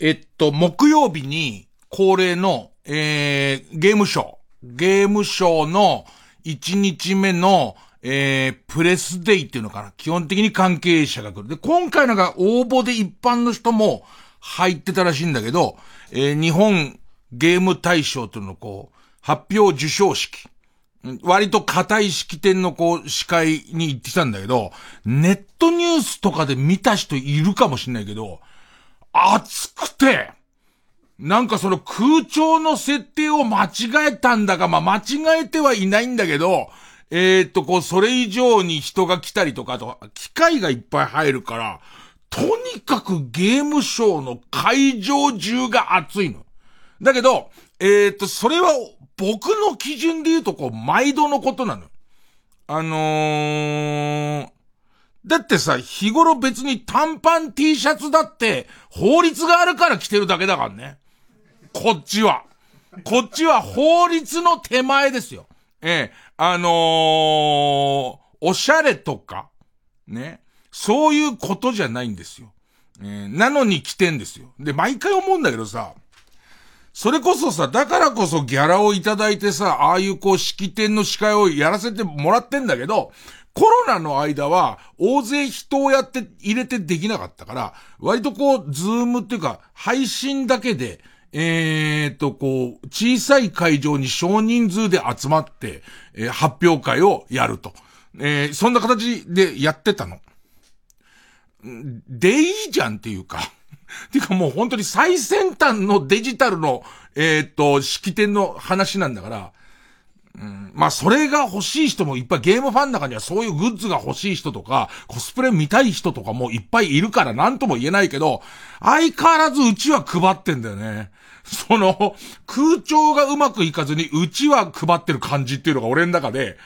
えっと、木曜日に恒例の、えー、ゲームショー。ゲームショーの1日目の、えー、プレスデイっていうのかな。基本的に関係者が来る。で、今回なんか応募で一般の人も入ってたらしいんだけど、えー、日本ゲーム大賞というのこう、発表受賞式。割と硬い式典のこう、司会に行ってきたんだけど、ネットニュースとかで見た人いるかもしんないけど、熱くて、なんかその空調の設定を間違えたんだが、まあ、間違えてはいないんだけど、えー、っと、こう、それ以上に人が来たりとかと、機械がいっぱい入るから、とにかくゲームショーの会場中が熱いの。だけど、えー、っと、それは僕の基準で言うと、こう、毎度のことなの。あのー、だってさ、日頃別に短パン T シャツだって、法律があるから着てるだけだからね。こっちは。こっちは法律の手前ですよ。ええ、あのー、おしゃれとか、ね。そういうことじゃないんですよ。えー、なのに来てんですよ。で、毎回思うんだけどさ、それこそさ、だからこそギャラをいただいてさ、ああいうこう式典の司会をやらせてもらってんだけど、コロナの間は、大勢人をやって、入れてできなかったから、割とこう、ズームっていうか、配信だけで、えーと、こう、小さい会場に少人数で集まって、えー、発表会をやると。えー、そんな形でやってたの。でいいじゃんっていうか。ていうかもう本当に最先端のデジタルの、えー、っと、式典の話なんだから、うん、まあ、それが欲しい人もいっぱい、ゲームファンの中にはそういうグッズが欲しい人とか、コスプレ見たい人とかもいっぱいいるから何とも言えないけど、相変わらずうちは配ってんだよね。その、空調がうまくいかずにうちは配ってる感じっていうのが俺の中で、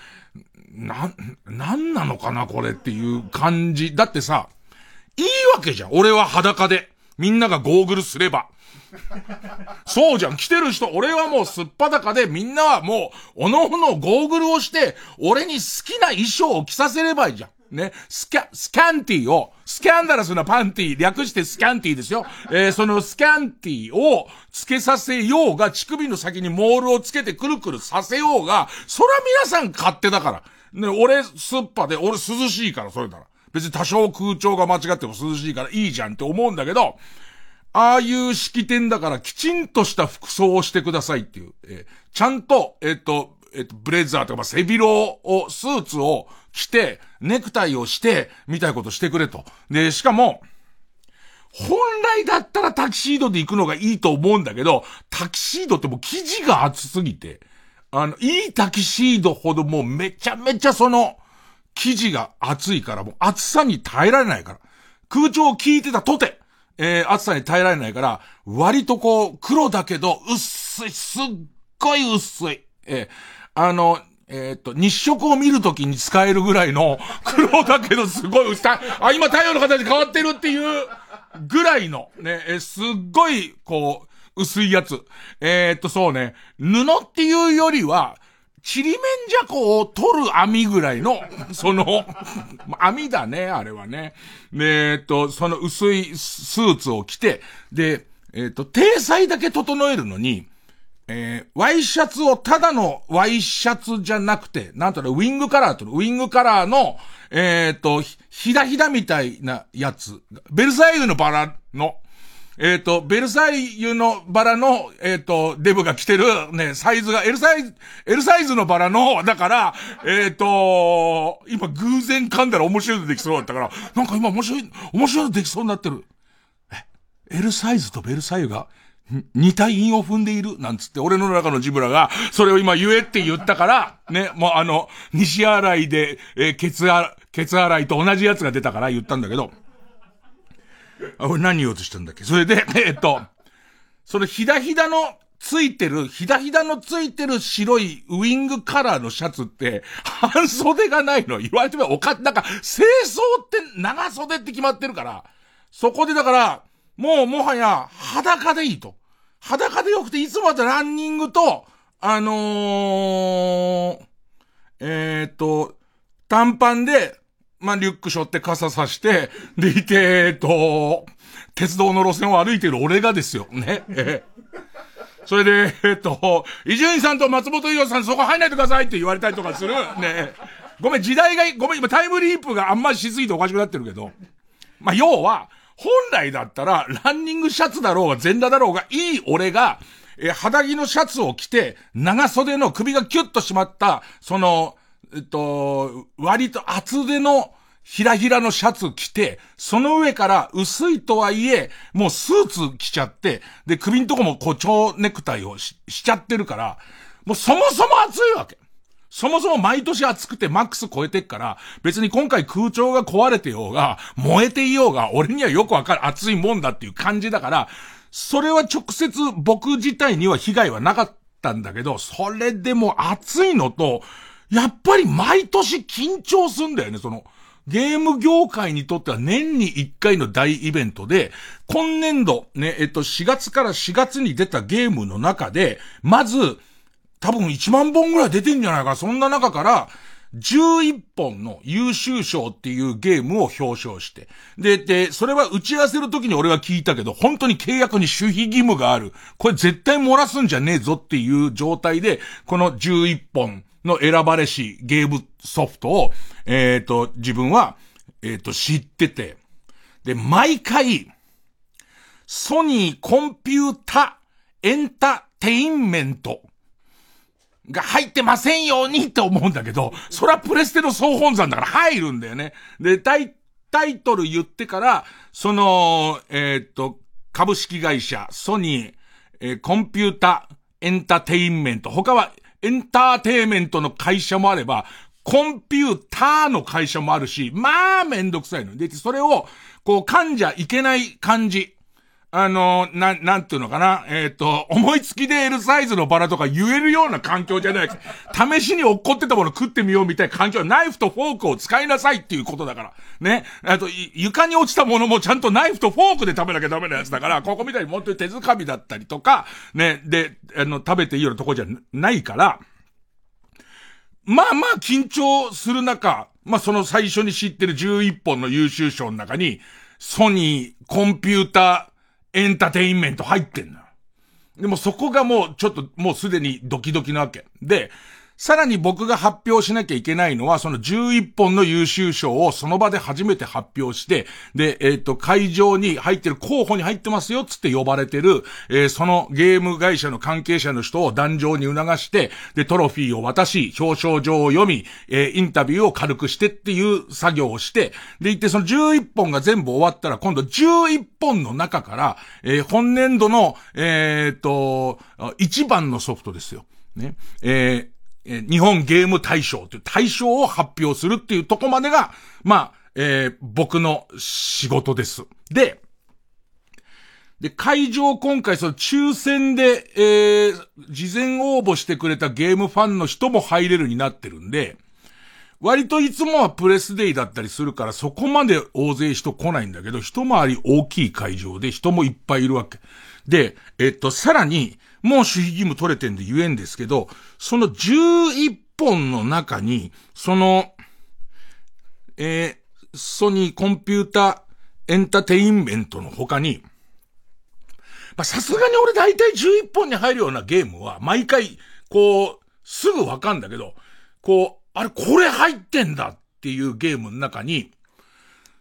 な、なんなのかなこれっていう感じ。だってさ、いいわけじゃん。俺は裸で。みんながゴーグルすれば。そうじゃん。来てる人、俺はもうすっぱだかで、みんなはもう、おのおのゴーグルをして、俺に好きな衣装を着させればいいじゃん。ね、スキャ、スキャンティーを、スキャンダラスなパンティー、略してスキャンティーですよ。えー、そのスキャンティーを付けさせようが、乳首の先にモールをつけてくるくるさせようが、そら皆さん勝手だから。ね、俺、すっぱで、俺涼しいから、それなら。別に多少空調が間違っても涼しいからいいじゃんって思うんだけど、ああいう式典だからきちんとした服装をしてくださいっていう。えー、ちゃんと、えっ、ー、と、えっ、ー、と、ブレザーとか、まあ、背広を、スーツを着て、ネクタイをして、みたいことしてくれと。で、しかも、本来だったらタキシードで行くのがいいと思うんだけど、タキシードってもう生地が厚すぎて、あの、いいタキシードほどもうめちゃめちゃその、生地が厚いからもう暑さに耐えられないから。空調を聞いてたとて、えー、暑さに耐えられないから、割とこう、黒だけど、薄い、すっごい薄い。えー、あの、えっ、と、日食を見るときに使えるぐらいの、黒だけどすごい薄い。あ、今太陽の形変わってるっていうぐらいの、ね、えー、すっごい、こう、薄いやつ。えっ、と、そうね、布っていうよりは、ちりめんじゃこを取る網ぐらいの、その、網だね、あれはね。えっと、その薄いスーツを着て、で、えっ、と、体裁だけ整えるのに、えー、ワイシャツをただのワイシャツじゃなくて、なんとね、ウィングカラーと、ウィングカラーの、えっ、と、ひだひだみたいなやつ、ベルサイユのバラの、えっ、ー、と、ベルサイユのバラの、えっ、ー、と、デブが着てるね、サイズが L サイズ、L サイズのバラの、だから、えっ、ー、と、今偶然噛んだら面白いのできそうだったから、なんか今面白い、面白いのできそうになってる。え、L サイズとベルサイユが、似た韻を踏んでいる？なんつって、俺の中のジブラが、それを今言えって言ったから、ね、もうあの、西洗いで、えー、ケツあ、ケツ洗いと同じやつが出たから言ったんだけど、あ、俺何言おうとしたんだっけ？それで、えっと、そのひだひだのついてる、ひだひだのついてる白いウィングカラーのシャツって、半袖がないの。言われてみればおか、なんか、清掃って長袖って決まってるから、そこでだから、もうもはや裸でいいと。裸でよくて、いつもだったらランニングと、あのー、えー、っと、短パンで、まあ、リュック背負って傘さして、でいて、えっと、鉄道の路線を歩いている俺がですよ。ね。えそれで、えっと、伊集院さんと松本伊代さんそこ入んないでくださいって言われたりとかする。ね。ごめん、時代が、ごめん、今タイムリープがあんまりしすぎておかしくなってるけど。まあ、要は、本来だったら、ランニングシャツだろうが、全裸だろうが、いい俺が、え、肌着のシャツを着て、長袖の首がキュッと締まった、その、えっと、割と厚手の、ひらひらのシャツ着て、その上から薄いとはいえ、もうスーツ着ちゃって、で、首んとこもこう蝶ネクタイをししちゃってるから、もうそもそも暑いわけ。そもそも毎年暑くてマックス超えてっから、別に今回空調が壊れてようが、燃えていようが、俺にはよくわかる暑いもんだっていう感じだから、それは直接僕自体には被害はなかったんだけど、それでも暑いのと、やっぱり毎年緊張すんだよね、その、ゲーム業界にとっては年に1回の大イベントで、今年度、ね、えっと、4月から4月に出たゲームの中で、まず、多分1万本ぐらい出てんじゃないかな。そんな中から、11本の優秀賞っていうゲームを表彰して。で、で、それは打ち合わせの時に俺は聞いたけど、本当に契約に守秘義務がある。これ絶対漏らすんじゃねえぞっていう状態で、この11本の選ばれしゲームソフトを、えっ、ー、と、自分は、えっ、ー、と、知ってて。で、毎回、ソニーコンピュータエンタテインメントが入ってませんようにって思うんだけど、それはプレステの総本山だから入るんだよね。で、タイ、タイトル言ってから、その、えー、っと、株式会社、ソニー、えー、コンピュータエンタテインメント、他はエンターテイメントの会社もあれば、コンピューターの会社もあるし、まあめんどくさいの。で、それを、こう噛んじゃいけない感じ。あの、な、なんていうのかな？えっ、ー、と、思いつきで L サイズのバラとか言えるような環境じゃない。試しに落っこってたもの食ってみようみたいな環境。ナイフとフォークを使いなさいっていうことだから。ね？あと、床に落ちたものもちゃんとナイフとフォークで食べなきゃダメなやつだから、ここみたいに本当に手づかみだったりとか、ね？で、あの、食べていいようなとこじゃないから、まあまあ緊張する中、まあその最初に知ってる11本の優秀賞の中に、ソニー、コンピューターエンターテインメント入ってんのよ。でもそこがもうちょっともうすでにドキドキなわけ。で、さらに僕が発表しなきゃいけないのは、その11本の優秀賞をその場で初めて発表して、で、えっ、ー、と、会場に入ってる候補に入ってますよ、つって呼ばれてる、えー、そのゲーム会社の関係者の人を壇上に促して、で、トロフィーを渡し、表彰状を読み、えー、インタビューを軽くしてっていう作業をして、で、行ってその11本が全部終わったら、今度11本の中から、え、本年度の、えっ、と、1番のソフトですよ。ね。ええー、日本ゲーム大賞という大賞を発表するっていうとこまでが、まあ、えー、僕の仕事です。で、で、会場今回その抽選で、えー、事前応募してくれたゲームファンの人も入れるになってるんで、割といつもはプレスデイだったりするからそこまで大勢人来ないんだけど、一回り大きい会場で人もいっぱいいるわけ。で、えっと、さらに、もう守秘義務取れてんで言えんですけど、その11本の中に、その、えー、ソニーコンピュータエンターテインメントの他に、まさすがに俺大体11本に入るようなゲームは、毎回、こう、すぐわかんだけど、こう、あれ、これ入ってんだっていうゲームの中に、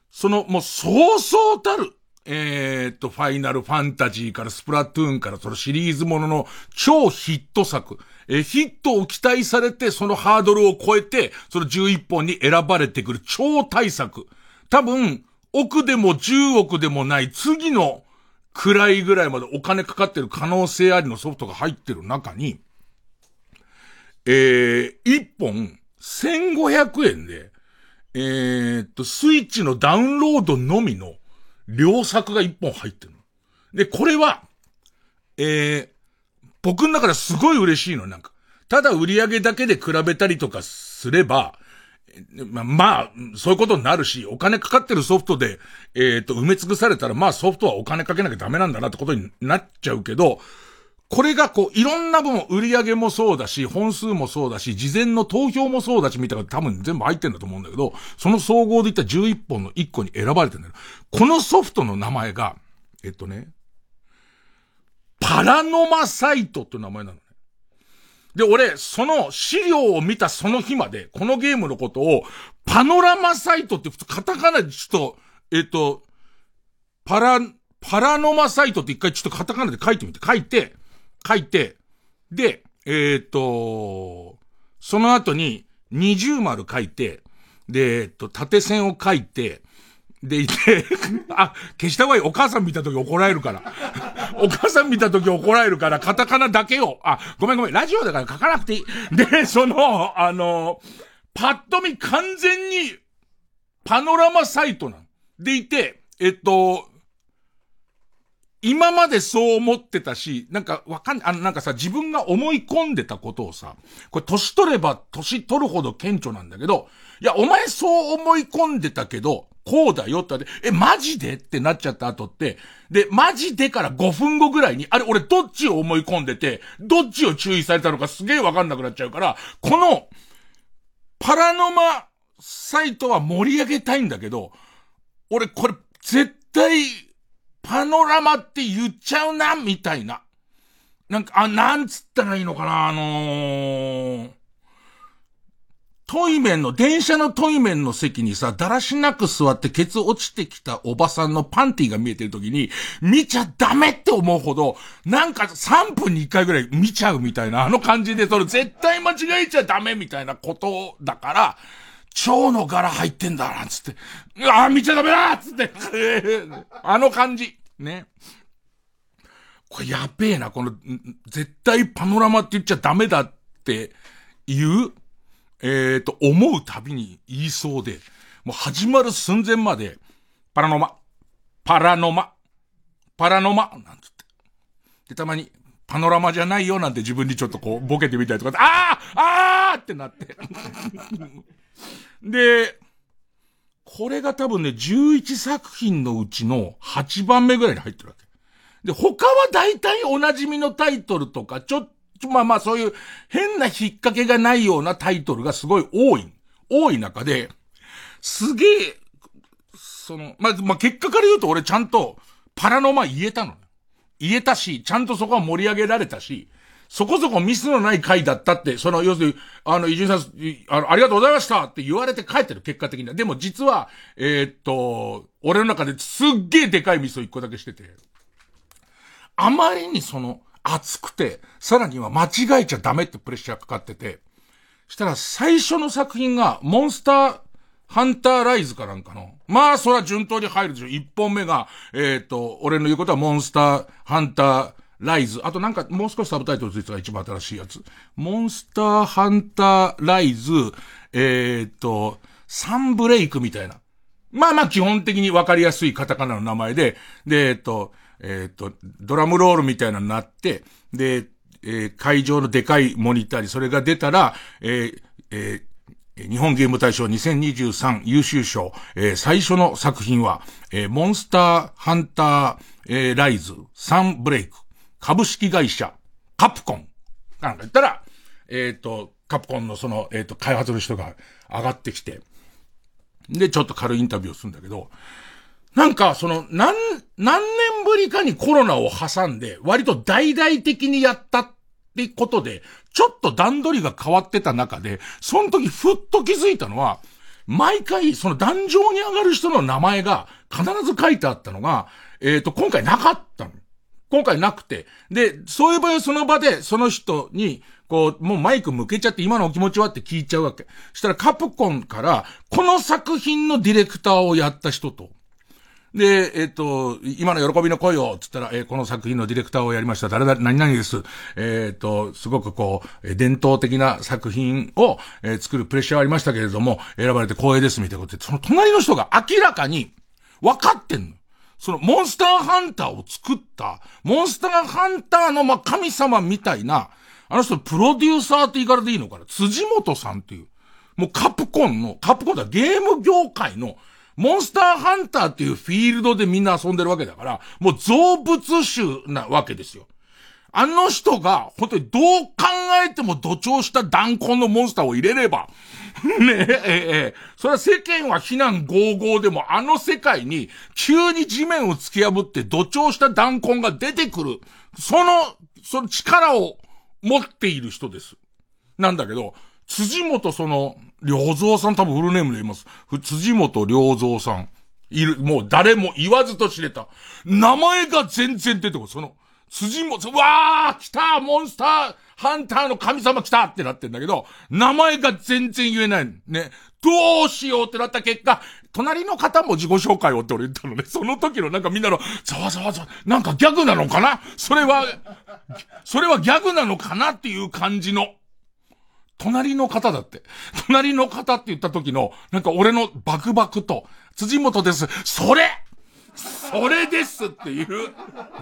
その、もう、そうそうたる、えー、っと、ファイナルファンタジーからスプラトゥーンからそのシリーズものの超ヒット作、え、ヒットを期待されてそのハードルを超えて、その11本に選ばれてくる超大作。多分、億でも10億でもない次の位ぐらいまでお金かかってる可能性ありのソフトが入ってる中に、えー、1本1500円で、えー、っと、スイッチのダウンロードのみの良作が一本入ってるの。で、これは、えー、僕の中ですごい嬉しいの、なんか。ただ売り上げだけで比べたりとかすれば、まあ、まあ、そういうことになるし、お金かかってるソフトで、えっ、ー、と、埋め尽くされたら、まあソフトはお金かけなきゃダメなんだなってことになっちゃうけど、これがこう、いろんな分、売り上げもそうだし、本数もそうだし、事前の投票もそうだし、みたいな多分全部入ってんだと思うんだけど、その総合でいった11本の1個に選ばれてんだよ。このソフトの名前が、えっとね、パラノマサイトって名前なのね。で、俺、その資料を見たその日まで、このゲームのことを、パノラマサイトって普通カタカナでちょっと、えっと、パラ、パラノマサイトって一回ちょっとカタカナで書いてみて、書いて、書いて、で、えっ、と、その後に二重丸書いて、で、えっと、縦線を書いて、でいて、あ、消した方がいい。お母さん見た時怒られるから。お母さん見た時怒られるから、カタカナだけを、あ、ごめんごめん、ラジオだから書かなくていい。で、その、あの、パッと見完全に、パノラマサイトなん。でいて、えっと、今までそう思ってたし、なんかわかん、あのなんかさ、自分が思い込んでたことをさ、これ年取れば年取るほど顕著なんだけど、いや、お前そう思い込んでたけど、こうだよってえ、マジでってなっちゃった後って、で、マジでから5分後ぐらいに、あれ、俺どっちを思い込んでて、どっちを注意されたのかすげえわかんなくなっちゃうから、この、パラノマサイトは盛り上げたいんだけど、俺これ絶対パノラマって言っちゃうな、みたいな。なんか、あ、なんつったらいいのかな、あのー、トイメンの、電車のトイメンの席にさ、だらしなく座ってケツ落ちてきたおばさんのパンティが見えてる時に、見ちゃダメって思うほど、なんか3分に1回ぐらい見ちゃうみたいな、あの感じで、それ絶対間違えちゃダメみたいなことだから、蝶の柄入ってんだ、なんつって。ああ、見ちゃダメだつって。あの感じ。ね。これやべえな、この、絶対パノラマって言っちゃダメだって言う、えっ、ー、と、思うたびに言いそうで、もう始まる寸前まで、パラノマ、パラノマ、パラノマ、なんつって。で、たまに、パノラマじゃないよなんて自分にちょっとこう、ボケてみたりとか、あああーってなって。で、これが多分ね、11作品のうちの8番目ぐらいに入ってるわけ。で、他は大体お馴染みのタイトルとか、ちょっと、まあまあそういう変な引っ掛けがないようなタイトルがすごい多い。多い中で、すげえ、その、まあ、まあ、結果から言うと俺ちゃんとパラノマ言えたの。言えたし、ちゃんとそこは盛り上げられたし、そこそこミスのない回だったって、その、要するに、あの、伊集院さん、あの、ありがとうございましたって言われて帰ってる、結果的には。でも実は、えー、っと、俺の中ですっげえでかいミスを一個だけしてて、あまりにその、熱くて、さらには間違えちゃダメってプレッシャーかかってて、したら最初の作品が、モンスター、ハンターライズかなんかの。まあ、そら順当に入るでしょ。一本目が、えっ、と、俺の言うことはモンスター、ハンター、ライズ。あとなんか、もう少しサブタイトルついてた一番新しいやつ。モンスターハンターライズ、えー、っと、サンブレイクみたいな。まあまあ基本的にわかりやすいカタカナの名前で、で、えっと、えっと、ドラムロールみたいなのになって、で、えー、会場のでかいモニターにそれが出たら、え、え、日本ゲーム大賞2023優秀賞、えー、最初の作品は、えー、モンスターハンター、えー、ライズ、サンブレイク。株式会社、カプコン。なんか言ったら、えっ、ー、と、カプコンのその、えっ、ー、と、開発の人が上がってきて、で、ちょっと軽いインタビューをするんだけど、なんか、その、何、何年ぶりかにコロナを挟んで、割と大々的にやったってことで、ちょっと段取りが変わってた中で、その時ふっと気づいたのは、毎回、その壇上に上がる人の名前が必ず書いてあったのが、えっ、ー、と、今回なかったの。今回なくて。で、そういう場合はその場でその人に、こう、もうマイク向けちゃって今のお気持ちはって聞いちゃうわけ。そしたらカプコンから、この作品のディレクターをやった人と、で、えっ、と、今の喜びの声を、つったら、えー、この作品のディレクターをやりました。誰々、何々です。えっ、と、すごくこう、伝統的な作品を、えー、作るプレッシャーはありましたけれども、選ばれて光栄です、みたいなことで、その隣の人が明らかに、分かってんの。そのモンスターハンターを作った、モンスターハンターのま神様みたいな、あの人プロデューサーって言い方でいいのかな？辻本さんっていう、もうカプコンの、カプコンだゲーム業界の、モンスターハンターっていうフィールドでみんな遊んでるわけだから、もう造物種なわけですよ。あの人が、本当にどう考えても土調した弾痕のモンスターを入れれば、ねえ、ええ、それは世間は非難合々でも、あの世界に急に地面を突き破って土調した弾痕が出てくる。その、その力を持っている人です。なんだけど、辻元その、良造さん多分フルネームで言います。辻元良造さん。いる、もう誰も言わずと知れた。名前が全然出てこない。その、辻元、わー来たモンスターハンターの神様来たってなってんだけど、名前が全然言えない。ね。どうしようってなった結果、隣の方も自己紹介をって俺言ったのね。その時のなんかみんなの、ざわざわざわ、なんかギャグなのかな？それは、それはギャグなのかなっていう感じの。隣の方だって。隣の方って言った時の、なんか俺のバクバクと、辻元です。それそれですっていう。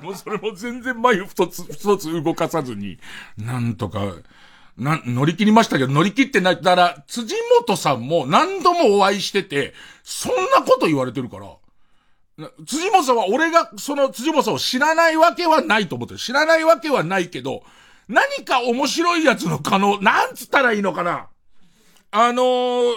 もうそれも全然眉一つ、一つ動かさずに、なんとか、な、乗り切りましたけど、乗り切ってないったら、辻元さんも何度もお会いしてて、そんなこと言われてるから、辻元さんは俺がその辻元さんを知らないわけはないと思ってる。知らないわけはないけど、何か面白いやつの可能、なんつったらいいのかなあのー、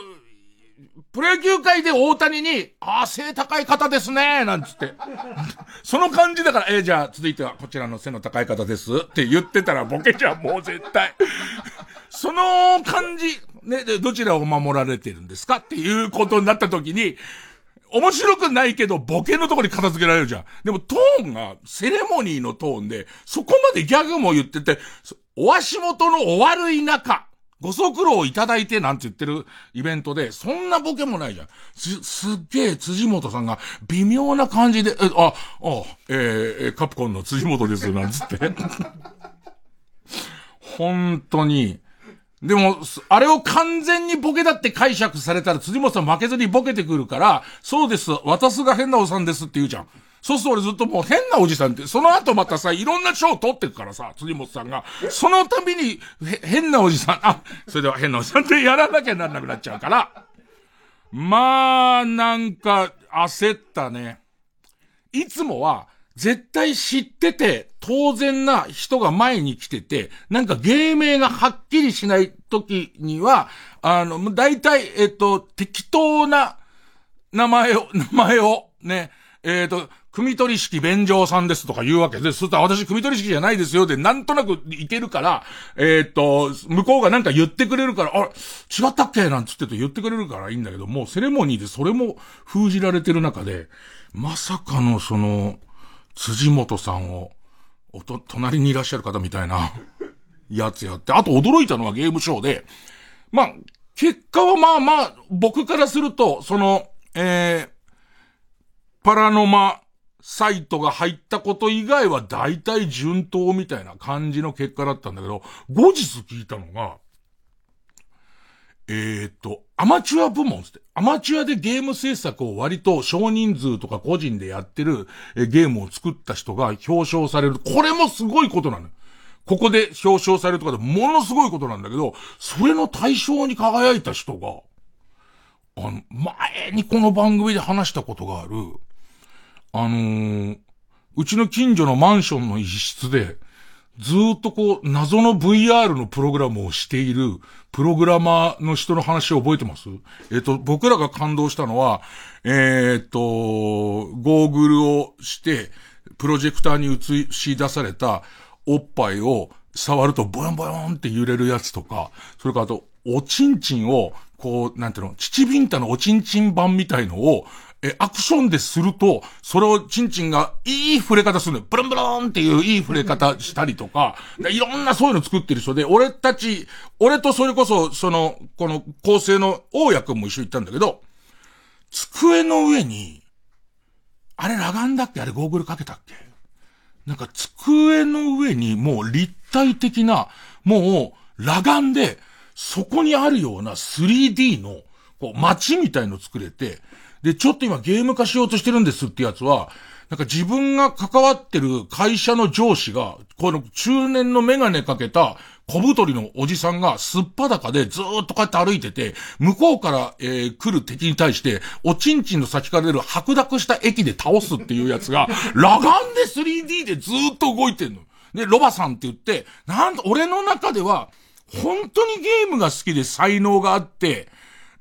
プロ野球界で大谷に、ああ、背高い方ですね、なんつって。その感じだから、えー、じゃあ、続いてはこちらの背の高い方ですって言ってたらボケじゃん、もう絶対。その感じ、ね、でどちらを守られてるんですか？っていうことになった時に、面白くないけど、ボケのとこに片付けられるじゃん。でもトーンが、セレモニーのトーンで、そこまでギャグも言ってて、お足元のお悪い中、ご足労いただいてなんて言ってるイベントで、そんなボケもないじゃん。す、すっげえ辻元さんが微妙な感じで、え、あ、あ、えー、カプコンの辻元です、なんつって。本当に、でも、あれを完全にボケだって解釈されたら辻本さん負けずにボケてくるから、そうです、私が変なおさんですって言うじゃん。そうすると俺ずっともう変なおじさんって、その後またさ、いろんな賞を取ってくからさ、辻本さんが。その度に、変なおじさん、あ、それでは変なおじさんってやらなきゃならなくなっちゃうから。まあ、なんか、焦ったね。いつもは、絶対知ってて、当然な人が前に来てて、なんか芸名がはっきりしない時には、あの、大体、えっと、適当な名前を、名前を、ね、えっと、組取式弁上さんですとか言うわけで、そしたら私組取式じゃないですよ。で、なんとなくいけるから、えっと、向こうがなんか言ってくれるから、あ、違ったっけ？なんつってと言ってくれるからいいんだけど、もうセレモニーでそれも封じられてる中で、まさかのその、辻元さんを、おと、隣にいらっしゃる方みたいな、やつやって、あと驚いたのはゲームショーで、まあ、結果はまあまあ、僕からすると、その、えー、パラノマサイトが入ったこと以外は大体順当みたいな感じの結果だったんだけど、後日聞いたのが、えー、っと、アマチュア部門って、アマチュアでゲーム制作を割と少人数とか個人でやってるゲームを作った人が表彰される。これもすごいことなの。ここで表彰されるとかでものすごいことなんだけど、それの対象に輝いた人が、あの、前にこの番組で話したことがある、あのー、うちの近所のマンションの一室で、ずっとこう、謎の VR のプログラムをしている、プログラマーの人の話を覚えてます？えっ、ー、と、僕らが感動したのは、えっ、ー、と、ゴーグルをして、プロジェクターに映し出されたおっぱいを触るとボヨンボヨンって揺れるやつとか、それからあと、おちんちんを、こう、なんていうの、チチビンタのおちんちん版みたいのを、え、アクションですると、それをチンチンがいい触れ方するのよ。ブルンブルンっていういい触れ方したりとか、いろんなそういうの作ってる人で、俺たち、俺とそれこそ、その、この構成の大家くんも一緒に行ったんだけど、机の上に、あれ裸眼だっけ？あれゴーグルかけたっけ？なんか机の上にもう立体的な、もう裸眼で、そこにあるような 3D の、こう街みたいの作れて、で、ちょっと今ゲーム化しようとしてるんですってやつは、なんか自分が関わってる会社の上司が、この中年のメガネかけた小太りのおじさんがすっぱだかでずーっとこうやって歩いてて、向こうから、えー、来る敵に対して、おちんちんの先から出る白濁した駅で倒すっていうやつが、裸眼で 3D でずーっと動いてんの。で、ロバさんって言って、なんと、俺の中では、本当にゲームが好きで才能があって、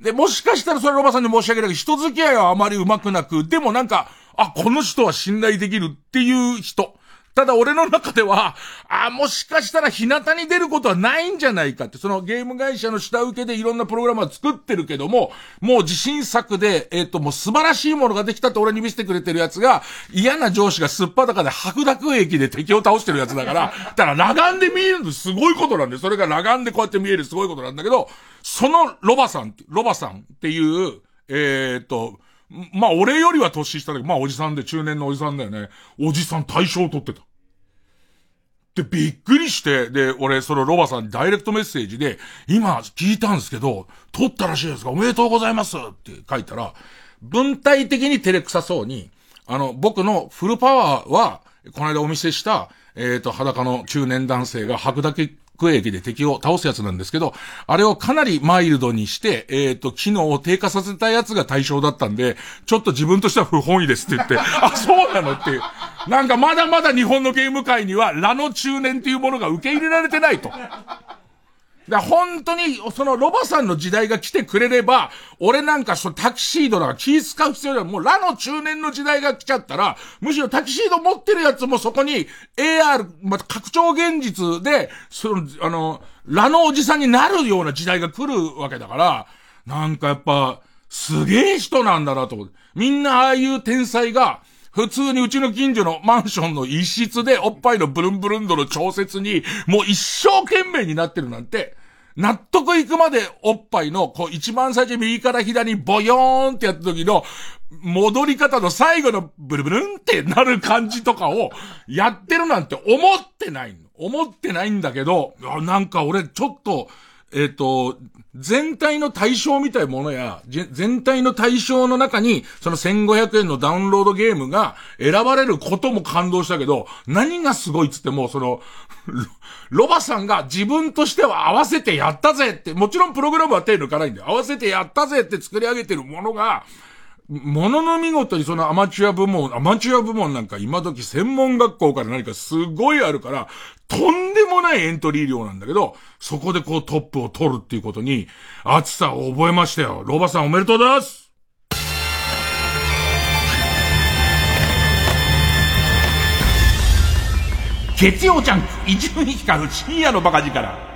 で、もしかしたらそれロバさんに申し上げるけど、人付き合いはあまり上手くなく、でもなんか、あ、この人は信頼できるっていう人。ただ俺の中では、あ、もしかしたら日向に出ることはないんじゃないかって、そのゲーム会社の下請けでいろんなプログラムは作ってるけども、もう自信作で、えっ、ー、と、もう素晴らしいものができたって俺に見せてくれてるやつが、嫌な上司がすっぱだかで白濁液で敵を倒してるやつだから、だから裸眼で見えるのすごいことなんで、それが裸眼でこうやって見えるすごいことなんだけど、そのロバさん、ロバさんっていう、えっ、ー、と、まあ俺よりは年下で、まあおじさんで中年のおじさんだよね。おじさん対象を取ってた。で、びっくりして、で、俺、そのロバさんにダイレクトメッセージで、今聞いたんですけど、撮ったらしいですかおめでとうございますって書いたら、文体的に照れくさそうに、あの、僕のフルパワーは、この間お見せした、えっ、ー、と、裸の中年男性が吐くだけ空駅で敵を倒すやつなんですけど、あれをかなりマイルドにして、えっ、ー、と、機能を低下させたやつが対象だったんで、ちょっと自分としては不本意ですって言って、あ、そうなのっていう。なんかまだまだ日本のゲーム界には、ラの中年っていうものが受け入れられてないと。だ本当に、そのロバさんの時代が来てくれれば、俺なんかそのタキシードだから気使う必要ない。もうラの中年の時代が来ちゃったら、むしろタキシード持ってるやつもそこに AR、ま拡張現実で、その、あの、ラのおじさんになるような時代が来るわけだから、なんかやっぱ、すげえ人なんだなと思って。みんなああいう天才が、普通にうちの近所のマンションの一室でおっぱいのブルンブルン度の調節に、もう一生懸命になってるなんて、納得いくまでおっぱいの、こう一番最初右から左にボヨーンってやった時の、戻り方の最後のブルブルンってなる感じとかをやってるなんて思ってない。思ってないんだけど、なんか俺ちょっと、えっ、ー、と、全体の対象みたいなものや、全体の対象の中に、その1500円のダウンロードゲームが選ばれることも感動したけど、何がすごいっつっても、その、ロバさんが自分としては合わせてやったぜって、もちろんプログラムは手抜かないんで、合わせてやったぜって作り上げてるものが、ものの見事にそのアマチュア部門、アマチュア部門なんか今時専門学校から何かすごいあるから、とんでもないエントリー量なんだけど、そこでこうトップを取るっていうことに、熱さを覚えましたよ。ロバさんおめでとうございます月曜ジャンク、一分光る深夜のバカ力。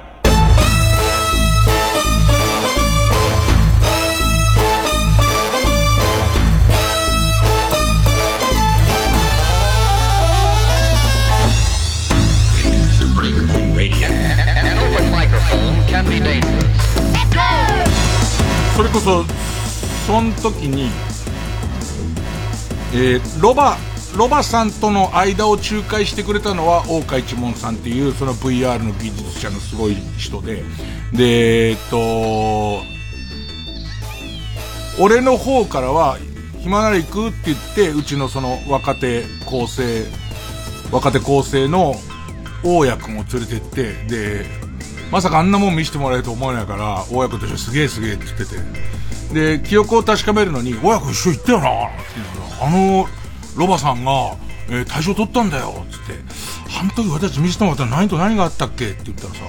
それこそその時に、えー、ロバロバさんとの間を仲介してくれたのは大岡一門さんっていうその VR の技術者のすごい人ででえっと俺の方からは暇なら行くって言ってうちのその若手構成若手構成の大家君を連れてってでまさかあんなもん見せてもらえると思わないから、親子としてすげえすげえって言ってて。で、記憶を確かめるのに、親子一緒行ったよなって言うのあの、ロバさんが、えー、大賞取ったんだよつって、あの時私見せてもらったら何と何があったっけ？って言ったらさ、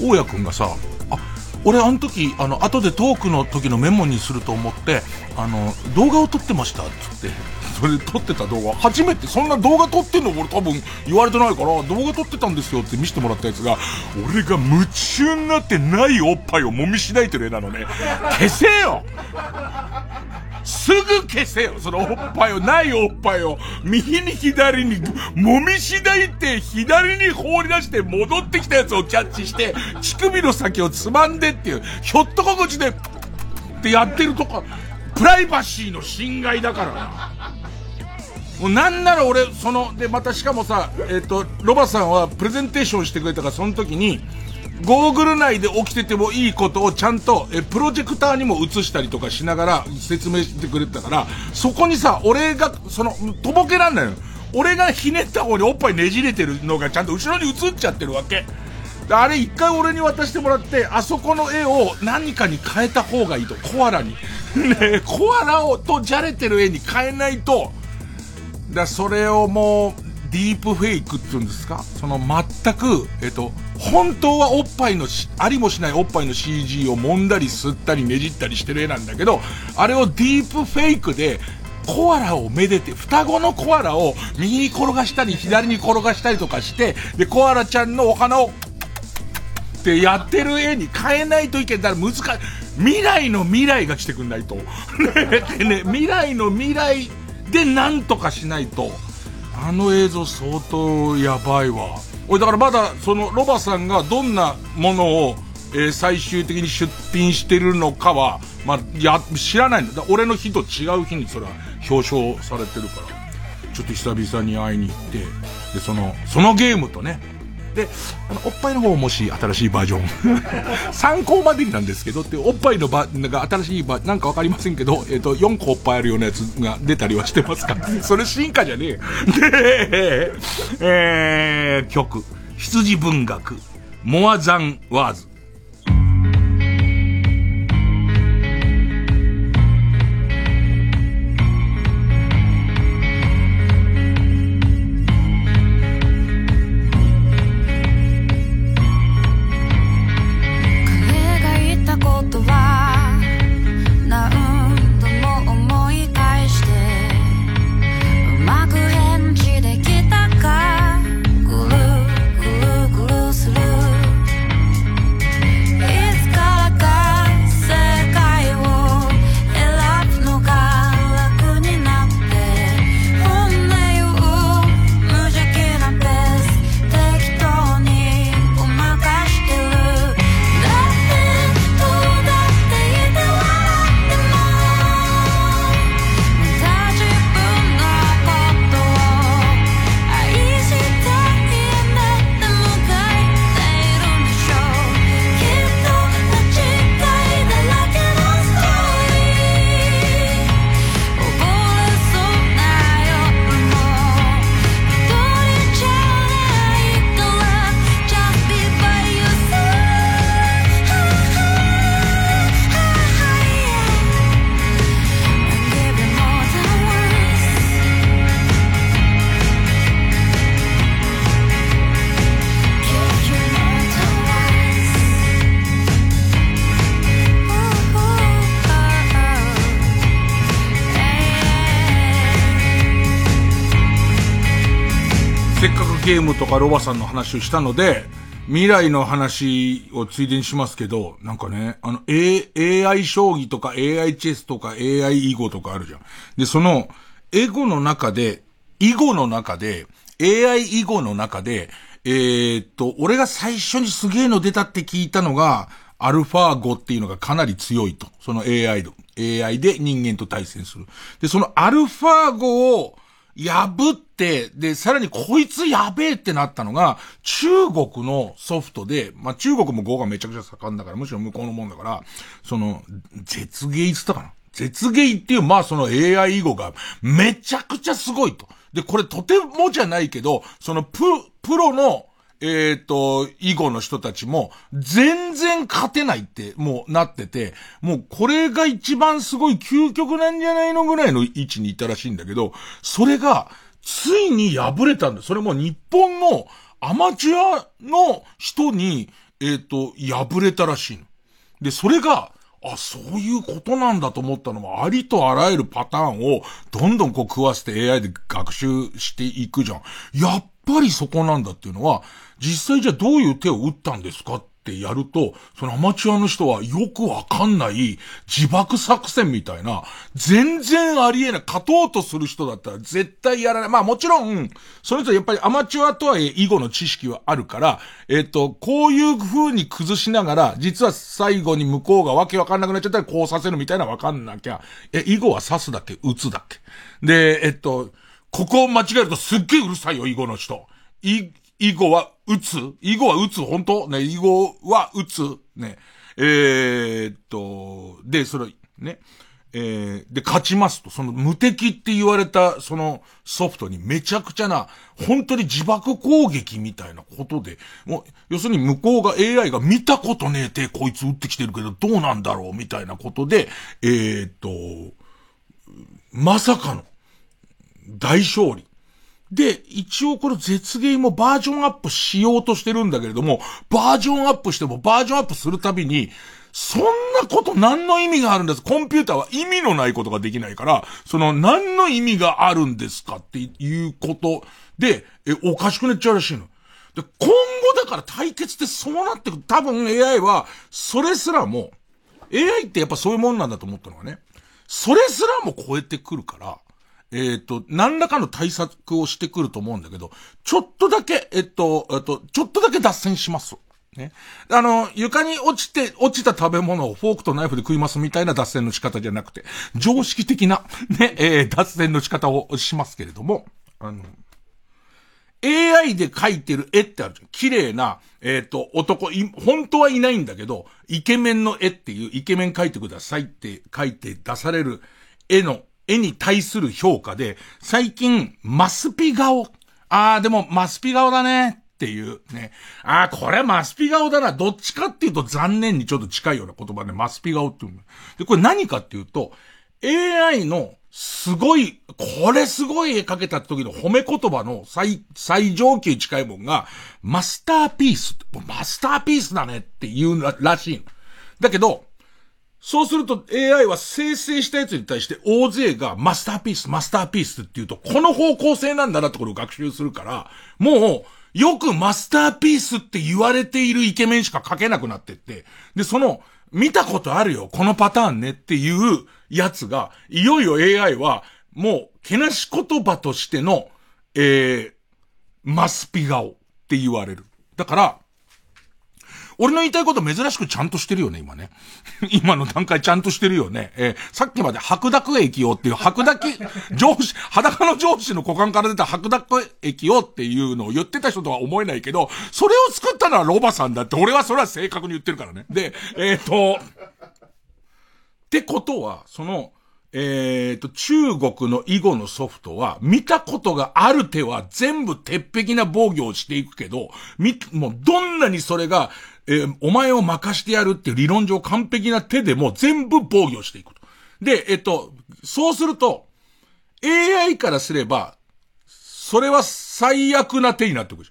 大家君がさ、あ、俺あの時、あの、後でトークの時のメモにすると思って、あの、動画を撮ってましたっつって、それで撮ってた動画、初めて、そんな動画撮ってんの俺多分言われてないから、動画撮ってたんですよって見せてもらったやつが、俺が夢中になってないおっぱいを揉みしないてる絵なのね。消せよすぐ消せよそのおっぱいを、ないおっぱいを、右に左に、揉みしないって左に放り出して戻ってきたやつをキャッチして、乳首の先をつまんでっていう、ひょっとこ口で、ってやってるとか、プライバシーの侵害だからな。もうなんなら俺、その、で、またしかもさ、えっ、ー、と、ロバさんはプレゼンテーションしてくれたから、その時に、ゴーグル内で起きててもいいことをちゃんと、え、プロジェクターにも映したりとかしながら説明してくれたから、そこにさ、俺が、その、とぼけらんないの。俺がひねった方におっぱいねじれてるのがちゃんと後ろに映っちゃってるわけ。あれ一回俺に渡してもらって、あそこの絵を何かに変えた方がいいと。コアラに。ねコアラをとじゃれてる絵に変えないと、だそれをもう、ディープフェイクっていうんですか？その全く、えっと、本当はおっぱいのしありもしないおっぱいの CG を揉んだり吸ったりねじったりしてる絵なんだけど、あれをディープフェイクで、コアラをめでて、双子のコアラを右に転がしたり左に転がしたりとかして、で、コアラちゃんのお花を、ってやってる絵に変えないといけない。難しい。未来の未来が来てくんないと。ね、未来の未来でなんとかしないと。あの映像相当やばいわ。俺だからまだそのロバさんがどんなものを、えー、最終的に出品してるのかは、まあ、や、知らないの。だ俺の日と違う日にそれは表彰されてるから、ちょっと久々に会いに行って、で、その、そのゲームとね、で、あの、おっぱいの方もし新しいバージョン 参考までになんですけどって、おっぱいのば、なんか新しいバなんかわかりませんけど、えっ、ー、と、4個おっぱいあるようなやつが出たりはしてますか それ進化じゃねえ。で、えー、曲。羊文学。モアザンワーズ。ゲームとかロバさんの話をしたので、未来の話をついでにしますけど、なんかね、あの、A、AI 将棋とか AI チェスとか AI 囲碁とかあるじゃん。で、その、エゴの中で、囲碁の中で、AI 囲碁の中で、えー、っと、俺が最初にすげえの出たって聞いたのが、アルファ語っていうのがかなり強いと。その AI の。AI で人間と対戦する。で、そのアルファ語を、破って、で、さらにこいつやべえってなったのが、中国のソフトで、まあ、中国も語がめちゃくちゃ盛んだから、むしろ向こうのもんだから、その、絶芸つったかな？絶芸っていう、まあその AI 囲碁がめちゃくちゃすごいと。で、これとてもじゃないけど、そのプ、プロのえっ、ー、と、囲碁の人たちも、全然勝てないって、もうなってて、もうこれが一番すごい究極なんじゃないのぐらいの位置にいたらしいんだけど、それが、ついに敗れたんだ。それも日本のアマチュアの人に、えっ、ー、と、敗れたらしいの。で、それが、あ、そういうことなんだと思ったのも、ありとあらゆるパターンを、どんどんこう食わせて AI で学習していくじゃん。やっぱりそこなんだっていうのは、実際じゃあどういう手を打ったんですかってやると、そのアマチュアの人はよくわかんない自爆作戦みたいな、全然ありえない、勝とうとする人だったら絶対やらない。まあもちろん、その人はやっぱりアマチュアとはいえ囲碁の知識はあるから、えっ、と、こういう風に崩しながら、実は最後に向こうがわけわかんなくなっちゃったらこうさせるみたいなわかんなきゃ、え、囲碁は刺すだけ打つだけで、えっと、ここを間違えるとすっげえうるさいよ、囲碁の人。い、囲碁は打つ？囲碁は打つ？本当？ね、囲碁は打つ？ね。えー、っと、で、それ、ね。えー、で、勝ちますと、その無敵って言われた、そのソフトにめちゃくちゃな、本当に自爆攻撃みたいなことで、もう、要するに向こうが AI が見たことねえて、こいつ撃ってきてるけど、どうなんだろうみたいなことで、えー、っと、まさかの、大勝利。で、一応これ絶芸もバージョンアップしようとしてるんだけれども、バージョンアップしてもバージョンアップするたびに、そんなこと何の意味があるんです？コンピューターは意味のないことができないから、その何の意味があるんですかっていうことで、え、おかしくなっちゃうらしいの。で、今後だから対決ってそうなってくる。多分 AI は、それすらも、AI ってやっぱそういうもんなんだと思ったのはね、それすらも超えてくるから、えっ、ー、と、何らかの対策をしてくると思うんだけど、ちょっとだけ、えっと、えっと、ちょっとだけ脱線します。ね。あの、床に落ちて、落ちた食べ物をフォークとナイフで食いますみたいな脱線の仕方じゃなくて、常識的な、ね、えー、脱線の仕方をしますけれども、あの、AI で描いてる絵ってあるじゃん。綺麗な、えっ、ー、と、男い、本当はいないんだけど、イケメンの絵っていう、イケメン描いてくださいって書いて出される絵の、絵に対する評価で、最近、マスピ顔。あー、でも、マスピ顔だね。っていうね。ああ、これマスピ顔だな。どっちかっていうと残念にちょっと近いような言葉で、マスピ顔っていう。で、これ何かっていうと、AI のすごい、これすごい絵描けた時の褒め言葉の最、最上級近いもんが、マスターピース。マスターピースだねって言うらしい。だけど、そうすると AI は生成したやつに対して大勢がマスターピース、マスターピースって言うと、この方向性なんだなってことを学習するから、もう、よくマスターピースって言われているイケメンしか描けなくなってって、で、その、見たことあるよ、このパターンねっていうやつが、いよいよ AI は、もう、けなし言葉としての、えー、マスピ顔って言われる。だから、俺の言いたいこと珍しくちゃんとしてるよね、今ね。今の段階ちゃんとしてるよね。えー、さっきまで白濁液をっていう白濁、上司、裸の上司の股間から出た白濁液をっていうのを言ってた人とは思えないけど、それを作ったのはロバさんだって、俺はそれは正確に言ってるからね。で、えっ、ー、と、ってことは、その、えっ、ー、と、中国の囲碁のソフトは、見たことがある手は全部鉄壁な防御をしていくけど、み、もうどんなにそれが、えー、お前を任してやるっていう理論上完璧な手でも全部防御していくと。で、えっと、そうすると、AI からすれば、それは最悪な手になってくるじ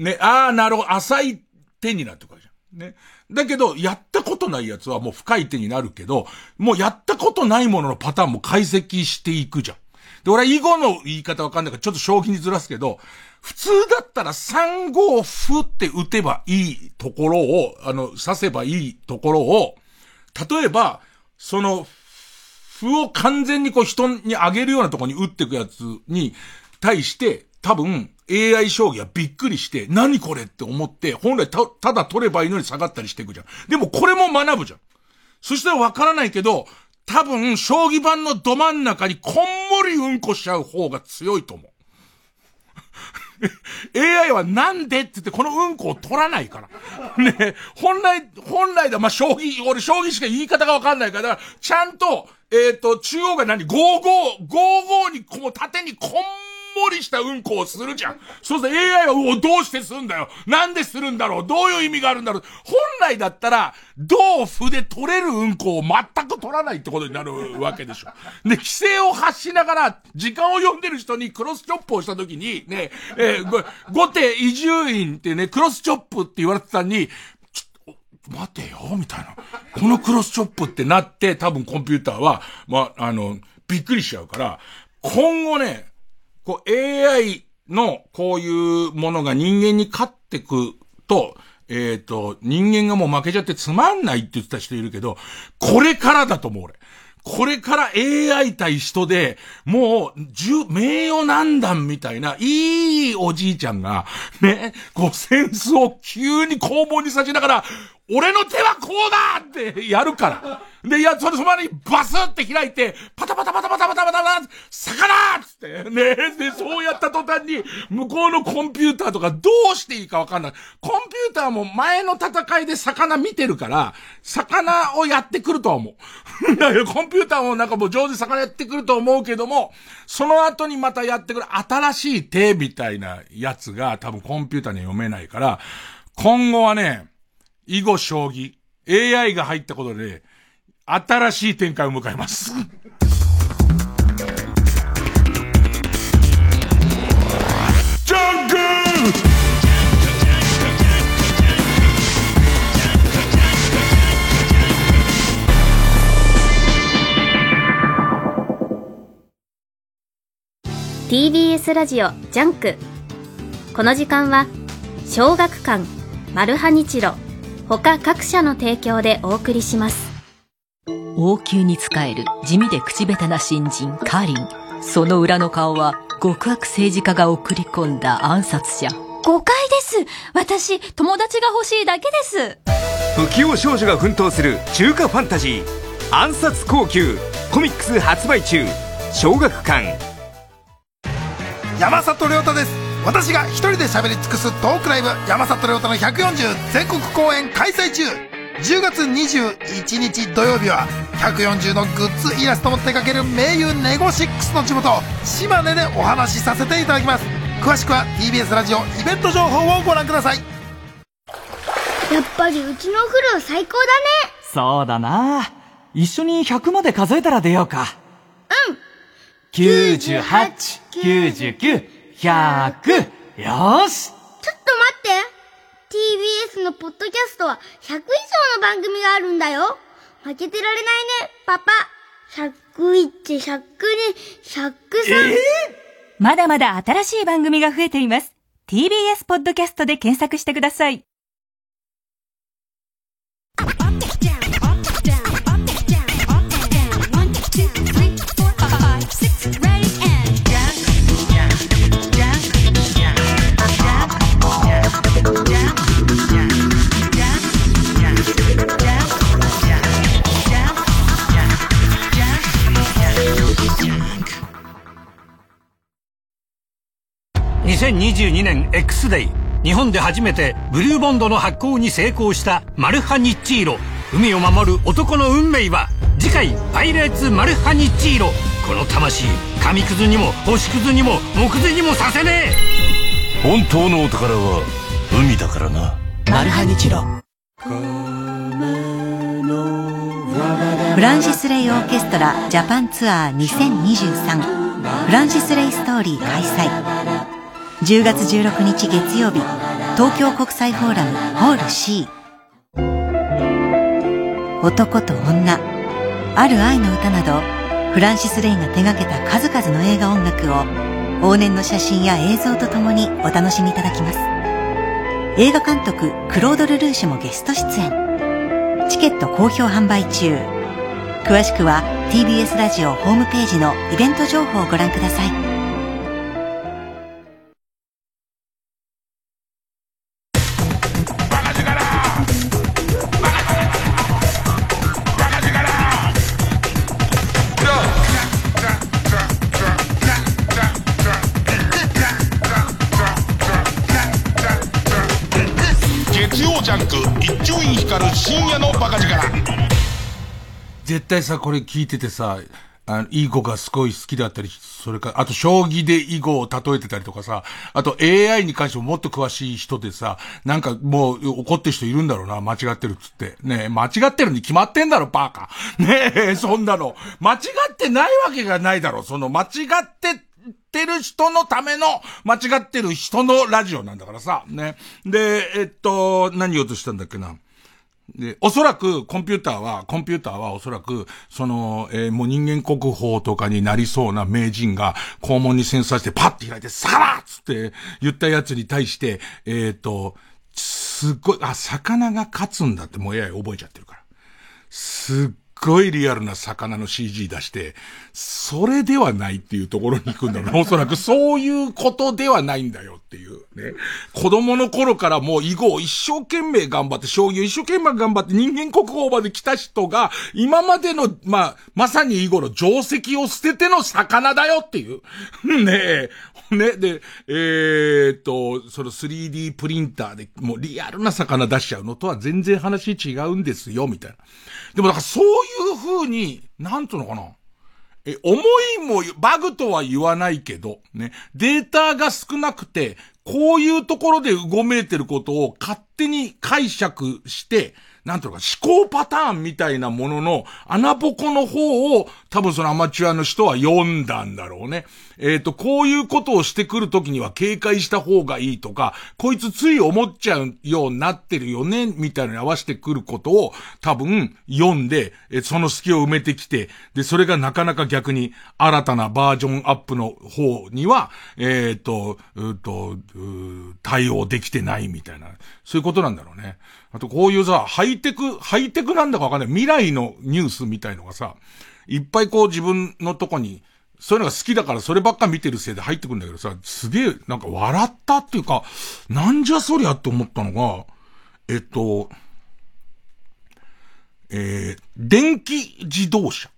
ゃん。ね、ああ、なるほど、浅い手になってくるじゃん。ね。だけど、やったことないやつはもう深い手になるけど、もうやったことないもののパターンも解析していくじゃん。で、俺は囲碁の言い方わかんないからちょっと将棋にずらすけど、普通だったら3五歩って打てばいいところを、あの、刺せばいいところを、例えば、その、歩を完全にこう人に上げるようなところに打っていくやつに対して、多分 AI 将棋はびっくりして、何これって思って、本来た、ただ取ればいいのに下がったりしていくじゃん。でもこれも学ぶじゃん。そしたらわからないけど、多分、将棋盤のど真ん中にこんもりうんこしちゃう方が強いと思う。AI はなんでって言ってこのうんこを取らないから。ね、本来、本来だ、まあ、将棋、俺将棋しか言い方がわかんないから、ちゃんと、えっ、ー、と、中央が何 ?55、55に、こう、縦にこんもりしたうんこをするじゃん。そうすると AI は、おどうしてすんだよ。なんでするんだろう。どういう意味があるんだろう。本来だったら、どう筆取れるうんこを全く取らないってことになるわけでしょ。で、規制を発しながら、時間を読んでる人にクロスチョップをしたときに、ね、えー、後手移住院ってね、クロスチョップって言われてたのに、待てよ、みたいな。このクロスチョップってなって、多分コンピューターは、ま、あの、びっくりしちゃうから、今後ね、こう AI のこういうものが人間に勝ってくと、えっ、ー、と、人間がもう負けちゃってつまんないって言ってた人いるけど、これからだと思う俺。これから AI 対人で、もう、十、名誉難談みたいな、いいおじいちゃんが、ね、こう、センスを急に攻防にさせながら、俺の手はこうだってやるから。で、いや、それその前にバスって開いて、パタパタパタパタパタパタパタ、魚つって、ね。で、そうやった途端に、向こうのコンピューターとかどうしていいかわかんない。コンピューターも前の戦いで魚見てるから、魚をやってくるとは思う。だけど、コンピューターもなんかもう上手魚やってくると思うけども、その後にまたやってくる新しい手みたいなやつが多分コンピューターに読めないから、今後はね、囲碁将棋、AI が入ったことで、新しい展開を迎えます。TBS ラジオジャンク。この時間は小学館マルハニチロ他各社の提供でお送りします。王宮に仕える地味で口下手な新人カーリン。その裏の顔は極悪政治家が送り込んだ暗殺者。誤解です。私友達が欲しいだけです。不器用少女が奮闘する中華ファンタジー暗殺後宮コミックス発売中小学館。山里亮太です私が一人で喋り尽くすトークライブ山里亮太の140全国公演開催中。10月21日土曜日は140のグッズイラストも手掛ける名優ネゴシックスの地元島根でお話しさせていただきます。詳しくは TBS ラジオイベント情報をご覧ください。やっぱりうちのお風呂最高だね。そうだな。一緒に100まで数えたら出ようか。うん。98、99、100よし。ちょっと待って。TBS のポッドキャストは100以上の番組があるんだよ。負けてられないね。パパ。101、102、103、えー、まだまだ新しい番組が増えています。TBS ポッドキャストで検索してください2022年 X デイ日本で初めてブルーボンドの発行に成功したマルハニッチーロ。海を守る男の運命は次回パイレーツマルハニッチーロ。この魂紙くずにも星くずにも木銭にもさせねえ。本当のお宝は海だからな。マルハニチロ。フランシス・レイ・オーケストラジャパンツアー2023フランシス・レイ・ストーリー開催10月16日月曜日東京国際フォーラムホール C 男と女ある愛の歌などフランシス・レイが手掛けた数々の映画音楽を往年の写真や映像とともにお楽しみいただきます。映画監督クロード・ルルーシュもゲスト出演。チケット好評販売中。詳しくは TBS ラジオホームページのイベント情報をご覧ください。絶対さ、これ聞いててさ、あの、囲碁がすごい好きだったり、それか、あと、将棋で囲碁を例えてたりとかさ、あと AI に関してももっと詳しい人でさ、なんかもう怒ってる人いるんだろうな、間違ってるっつって。ねえ間違ってるに決まってんだろ、バカ。ねえ、そんなの。間違ってないわけがないだろ、その間違ってってる人のための、間違ってる人のラジオなんだからさ、ね。で、えっと、何言おうとしたんだっけな。で、おそらくコンピューターは、コンピューターはおそらく、その、えー、もう人間国宝とかになりそうな名人が、肛門にセンサーしてパッて開いて、さらっつって言ったやつに対して、えっ、ー、と、すっごい、あ、魚が勝つんだってもう AI 覚えちゃってるから。すっごいリアルな魚の CG 出して、それではないっていうところに行くんだろうな。おそらくそういうことではないんだよっていうね。子供の頃からもう囲碁を一生懸命頑張って、将棋を一生懸命頑張って人間国宝まで来た人が、今までの、まあ、まさに囲碁の定石を捨てての魚だよっていう。ねえ。ね、で、えー、っと、その 3D プリンターでもうリアルな魚出しちゃうのとは全然話違うんですよ、みたいな。でもだからそういう風に、なんとのかな。え、思いも、バグとは言わないけど、ね、データが少なくて、こういうところでうごめいてることを勝手に解釈して、なんていうか、思考パターンみたいなものの穴ぼこの方を多分そのアマチュアの人は読んだんだろうね。えっ、ー、と、こういうことをしてくるときには警戒した方がいいとか、こいつつい思っちゃうようになってるよね、みたいなに合わせてくることを多分読んで、えその隙を埋めてきて、で、それがなかなか逆に新たなバージョンアップの方には、えっ、ー、と、うと、対応できてないみたいな、そういうことなんだろうね。あとこういうさ、ハイテク、ハイテクなんだかわかんない。未来のニュースみたいのがさ、いっぱいこう自分のとこに、そういうのが好きだからそればっか見てるせいで入ってくるんだけどさ、すげえ、なんか笑ったっていうか、なんじゃそりゃって思ったのが、えっと、えー、電気自動車。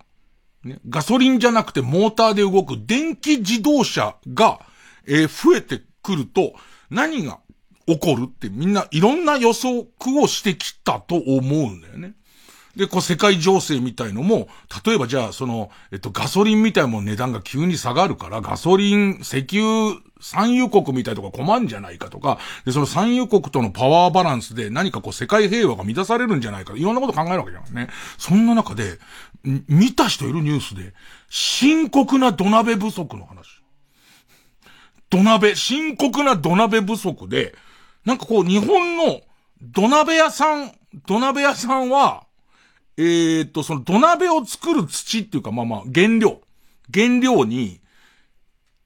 ね、ガソリンじゃなくてモーターで動く電気自動車が、えー、増えてくると、何が起こるってみんないろんな予測をしてきたと思うんだよね。で、こう世界情勢みたいのも、例えばじゃあその、えっとガソリンみたいも値段が急に下がるから、ガソリン、石油、産油国みたいとか困んじゃないかとか、で、その産油国とのパワーバランスで何かこう世界平和が乱されるんじゃないか、いろんなこと考えるわけじゃんね。そんな中で、見た人いるニュースで、深刻な土鍋不足の話。土鍋、深刻な土鍋不足で、なんかこう、日本の土鍋屋さん、土鍋屋さんは、えー、っと、その土鍋を作る土っていうか、まあまあ、原料。原料に、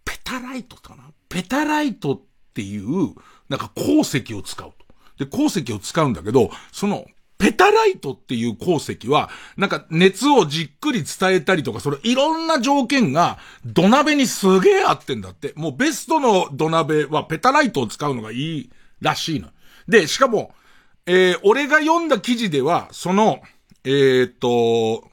ペタライトかな？ペタライトっていう、なんか鉱石を使うと。で、鉱石を使うんだけど、その、ペタライトっていう鉱石は、なんか熱をじっくり伝えたりとか、それいろんな条件が土鍋にすげえ合ってんだって。もうベストの土鍋はペタライトを使うのがいいらしいの。で、しかも、えー、俺が読んだ記事では、その、えー、っと、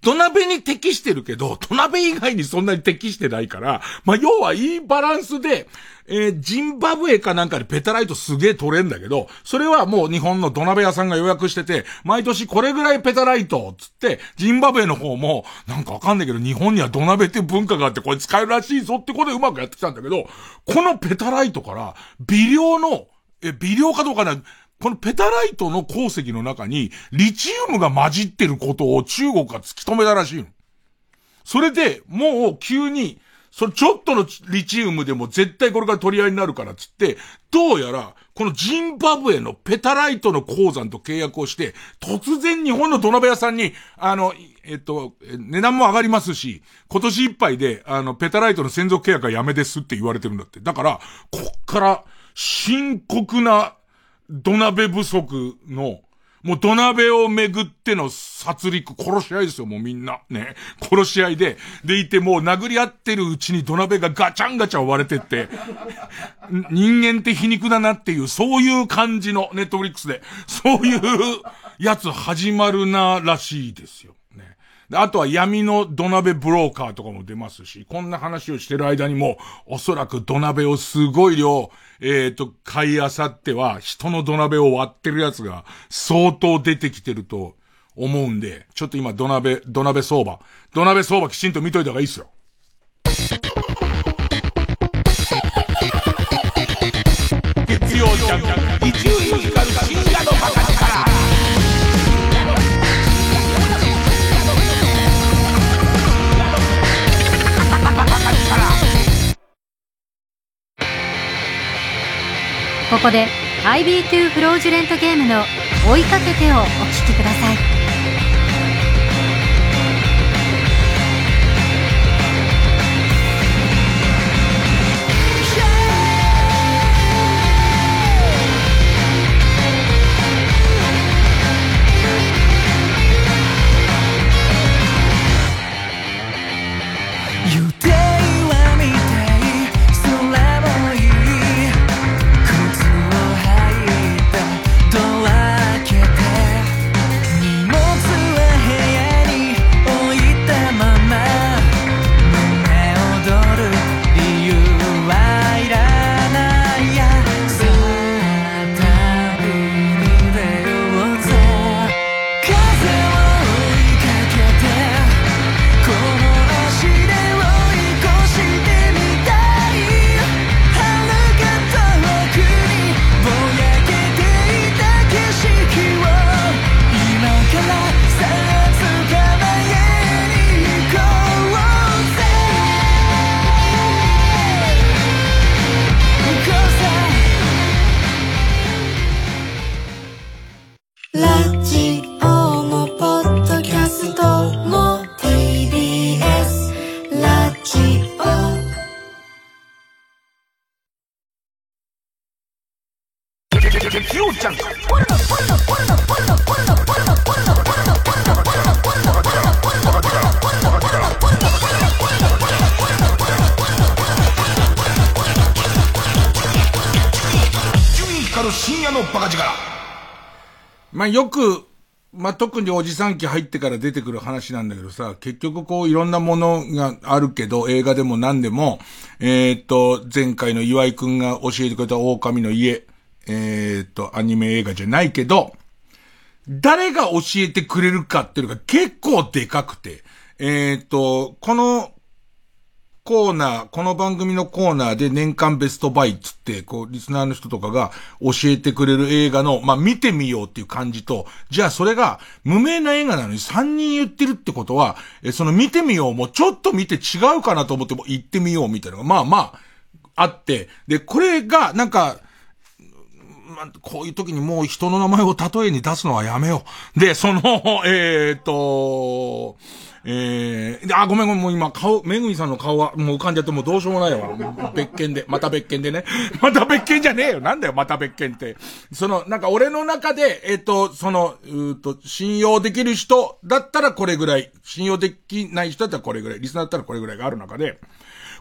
土鍋に適してるけど、土鍋以外にそんなに適してないから、まあ、要はいいバランスで、えー、ジンバブエかなんかでペタライトすげえ取れんだけど、それはもう日本の土鍋屋さんが予約してて、毎年これぐらいペタライト、つって、ジンバブエの方も、なんかわかんないけど、日本には土鍋っていう文化があって、これ使えるらしいぞってことでうまくやってきたんだけど、このペタライトから、微量の、え、微量かどうかな、このペタライトの鉱石の中に、リチウムが混じってることを中国が突き止めたらしいの。それで、もう急に、そのちょっとのリチウムでも絶対これから取り合いになるからつって、どうやら、このジンバブエのペタライトの鉱山と契約をして、突然日本の土鍋屋さんに、あの、えっと、値段も上がりますし、今年いっぱいで、あの、ペタライトの専属契約はやめですって言われてるんだって。だから、こっから、深刻な土鍋不足の、もう土鍋をめぐっての殺戮、殺し合いですよ、もうみんな。ね。殺し合いで、でいてもう殴り合ってるうちに土鍋がガチャンガチャン割れてって、人間って皮肉だなっていう、そういう感じのネットフリックスで、そういうやつ始まるな、らしいですよ。あとは闇の土鍋ブローカーとかも出ますし、こんな話をしてる間にも、おそらく土鍋をすごい量、えっ、ー、と、買いあさっては、人の土鍋を割ってるやつが相当出てきてると思うんで、ちょっと今土鍋、土鍋相場、土鍋相場きちんと見といた方がいいっすよ。月曜ジャンここで IB2 フロージュレントゲームの追いかけてをお聴きください。まあ、よく、まあ、特におじさん期入ってから出てくる話なんだけどさ、結局こういろんなものがあるけど、映画でも何でも、えー、っと、前回の岩井くんが教えてくれた狼の家、えー、っと、アニメ映画じゃないけど、誰が教えてくれるかっていうのが結構でかくて、えー、っと、このコーナー、この番組のコーナーで年間ベストバイっつって、こう、リスナーの人とかが教えてくれる映画の、まあ、見てみようっていう感じと、じゃあそれが無名な映画なのに3人言ってるってことは、え、その見てみようもちょっと見て違うかなと思っても行ってみようみたいなのが、まあまあ、あって、で、これが、なんか、ま、こういう時にもう人の名前を例えに出すのはやめよう。で、その、えー、っと、えー、あ、ごめんごめん、もう今顔、めぐみさんの顔はもう浮かんじゃってもうどうしようもないわ。別件で、また別件でね。また別件じゃねえよ。なんだよ、また別件って。その、なんか俺の中で、えっ、と、その、うと、信用できる人だったらこれぐらい、信用できない人だったらこれぐらい、リスナーだったらこれぐらいがある中で、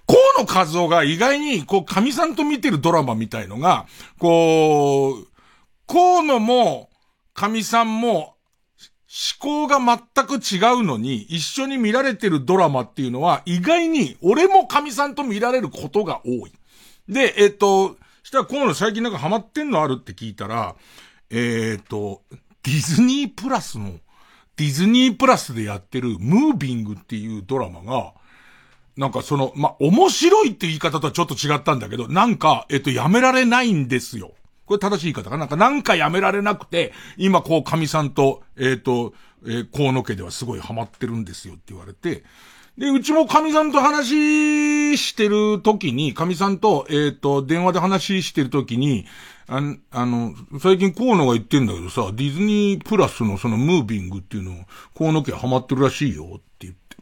河野和夫が意外に、こう、神さんと見てるドラマみたいのが、こう、河野も、神さんも、思考が全く違うのに、一緒に見られてるドラマっていうのは、意外に、俺も神さんと見られることが多い。で、えっと、したら今度最近なんかハマってんのあるって聞いたら、えっと、ディズニープラスの、ディズニープラスでやってるムービングっていうドラマが、なんかその、ま面白いって言い方とはちょっと違ったんだけど、なんか、えっと、やめられないんですよ。これ正しい言い方かなんか、なんかやめられなくて、今こう、神さんと、えっ、ー、と、えー、河野家ではすごいハマってるんですよって言われて、で、うちも神さんと話してる時に、神さんと、えっ、ー、と、電話で話してる時に、ああの、最近河野が言ってんだけどさ、ディズニープラスのそのムービングっていうのを、河野家ハマってるらしいよって言って。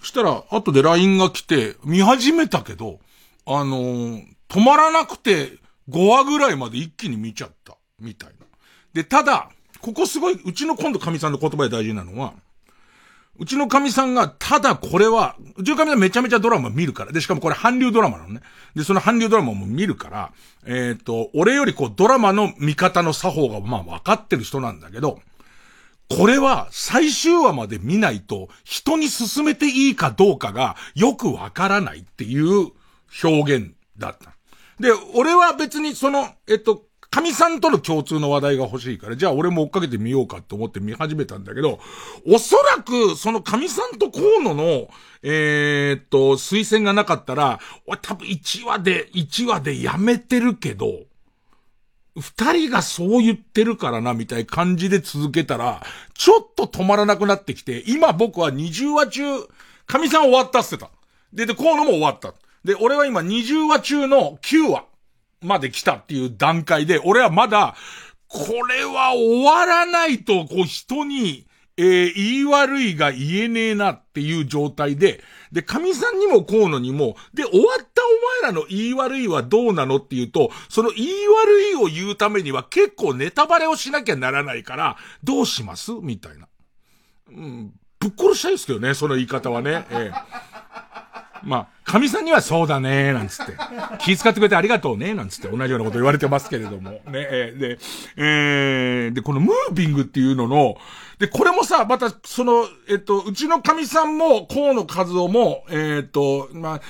そしたら、後で LINE が来て、見始めたけど、あのー、止まらなくて、5話ぐらいまで一気に見ちゃった。みたいな。で、ただ、ここすごい、うちの今度神さんの言葉で大事なのは、うちの神さんが、ただこれは、うちの神さんめちゃめちゃドラマ見るから。で、しかもこれ韓流ドラマなのね。で、その韓流ドラマも見るから、えっ、ー、と、俺よりこうドラマの見方の作法がまあ分かってる人なんだけど、これは最終話まで見ないと人に進めていいかどうかがよくわからないっていう表現だった。で、俺は別にその、えっと、神さんとの共通の話題が欲しいから、じゃあ俺も追っかけてみようかって思って見始めたんだけど、おそらく、その神さんと河野の、えー、っと、推薦がなかったら、俺多分1話で、1話でやめてるけど、二人がそう言ってるからな、みたいな感じで続けたら、ちょっと止まらなくなってきて、今僕は20話中、神さん終わったって言ってた。で、で、河野も終わった。で、俺は今20話中の9話まで来たっていう段階で、俺はまだ、これは終わらないと、こう人に、えー、言い悪いが言えねえなっていう状態で、で、神さんにも河野にも、で、終わったお前らの言い悪いはどうなのっていうと、その言い悪いを言うためには結構ネタバレをしなきゃならないから、どうしますみたいな。うん、ぶっ殺したいですけどね、その言い方はね。えーまあ、神さんにはそうだねなんつって。気遣ってくれてありがとうねなんつって同じようなこと言われてますけれども。ね、えー、で、えー、で、このムービングっていうのの、で、これもさ、また、その、えっと、うちの神さんも、河野和夫も、えっと、まあ、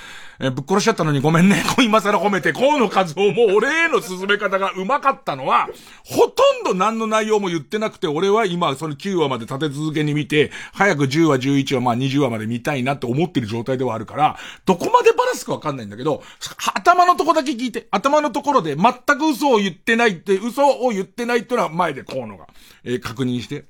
えぶっ殺しちゃったのにごめんね。今更褒めて、河野和夫も俺への進め方がうまかったのは、ほとんど何の内容も言ってなくて、俺は今その9話まで立て続けに見て、早く10話、11話、まあ20話まで見たいなって思ってる状態ではあるから、どこまでバラすかわかんないんだけど、頭のとこだけ聞いて、頭のところで全く嘘を言ってないって、嘘を言ってないってのは前で河野が、えー、確認して。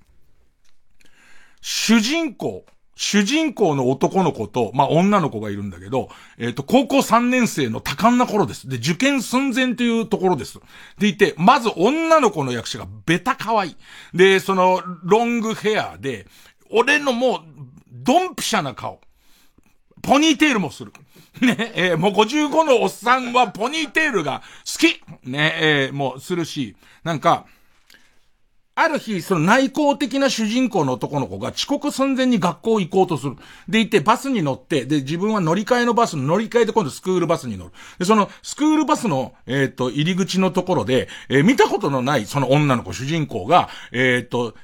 主人公、主人公の男の子と、まあ、女の子がいるんだけど、えっ、ー、と、高校3年生の多感な頃です。で、受験寸前というところです。でいて、まず女の子の役者がベタ可愛い。で、その、ロングヘアで、俺のもう、ドンピシャな顔。ポニーテールもする。ね、えー、もう55のおっさんはポニーテールが好きね、えー、もうするし、なんか、ある日、その内向的な主人公の男の子が遅刻寸前に学校行こうとする。で、行ってバスに乗って、で、自分は乗り換えのバスの乗り換えで今度スクールバスに乗る。で、そのスクールバスの、えっ、ー、と、入り口のところで、えー、見たことのないその女の子主人公が、えっ、ー、と、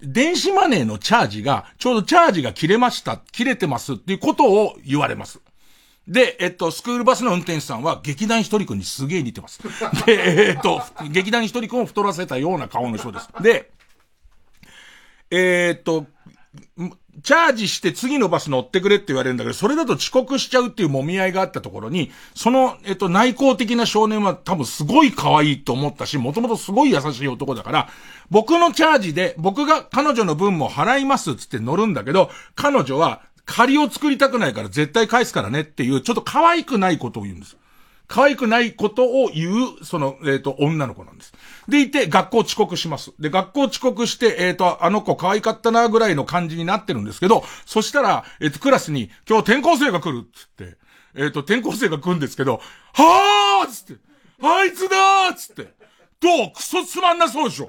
電子マネーのチャージが、ちょうどチャージが切れました、切れてますっていうことを言われます。で、えっと、スクールバスの運転手さんは劇団ひとりくんにすげえ似てます。で、えっと、劇団ひとりくんを太らせたような顔の人です。で、え、っと、チャージして次のバス乗ってくれって言われるんだけど、それだと遅刻しちゃうっていう揉み合いがあったところに、その、えっと、内向的な少年は多分すごい可愛いと思ったし、もともとすごい優しい男だから、僕のチャージで、僕が彼女の分も払いますっつって乗るんだけど、彼女は、借りを作りたくないから絶対返すからねっていう、ちょっと可愛くないことを言うんです。可愛くないことを言う、その、えっ、ー、と、女の子なんです。でいて、学校遅刻します。で、学校遅刻して、えっ、ー、と、あの子可愛かったな、ぐらいの感じになってるんですけど、そしたら、えっ、ー、と、クラスに、今日転校生が来るっつって、えっ、と、転校生が来るんですけど、はぁーつって、あいつだーつって、どう？クソつまんなそうでしょ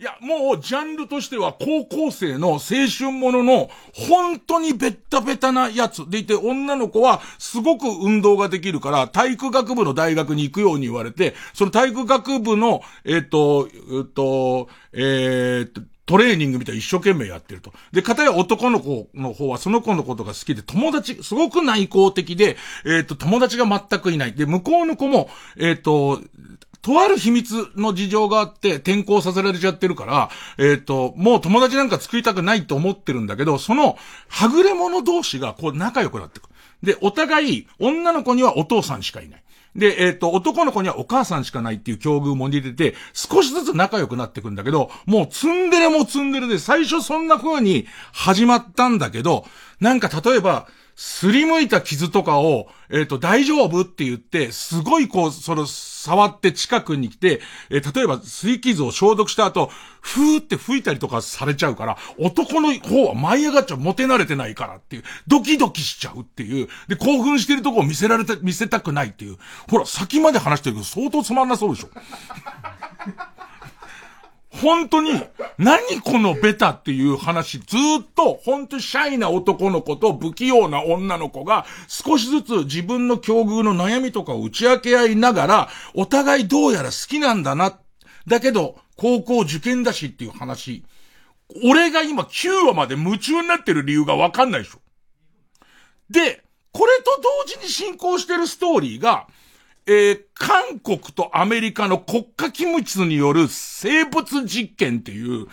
いや、もう、ジャンルとしては、高校生の青春ものの、本当にベッタベタなやつでいて、女の子は、すごく運動ができるから、体育学部の大学に行くように言われて、その体育学部の、えっ、と、えっ、と、えっ、と、トレーニングみたい一生懸命やってると。で、片や男の子の方はその子のことが好きで、友達、すごく内向的で、えっ、と、友達が全くいない。で、向こうの子も、えっ、と、とある秘密の事情があって転校させられちゃってるから、えっ、ー、と、もう友達なんか作りたくないと思ってるんだけど、その、はぐれ者同士がこう仲良くなってくる。で、お互い、女の子にはお父さんしかいない。で、えっ、ー、と、男の子にはお母さんしかないっていう境遇も似てて、少しずつ仲良くなってくんだけど、もうツンデレもツンデレで、最初そんな風に始まったんだけど、なんか例えば、すりむいた傷とかを、えっ、ー、と、大丈夫って言って、すごいこう、その、触って近くに来て、えー、例えば、すり傷を消毒した後、ふーって吹いたりとかされちゃうから、男の方は舞い上がっちゃう、モテ慣れてないからっていう、ドキドキしちゃうっていう、で、興奮してるとこを見せられて、見せたくないっていう。ほら、先まで話してるけど、相当つまんなそうでしょ。本当に、何このベタっていう話、ずっと、本当にシャイな男の子と不器用な女の子が、少しずつ自分の境遇の悩みとかを打ち明け合いながら、お互いどうやら好きなんだな。だけど、高校受験だしっていう話。俺が今9話まで夢中になってる理由がわかんないでしょ。で、これと同時に進行してるストーリーが、えー、韓国とアメリカの国家機密による生物実験っていう、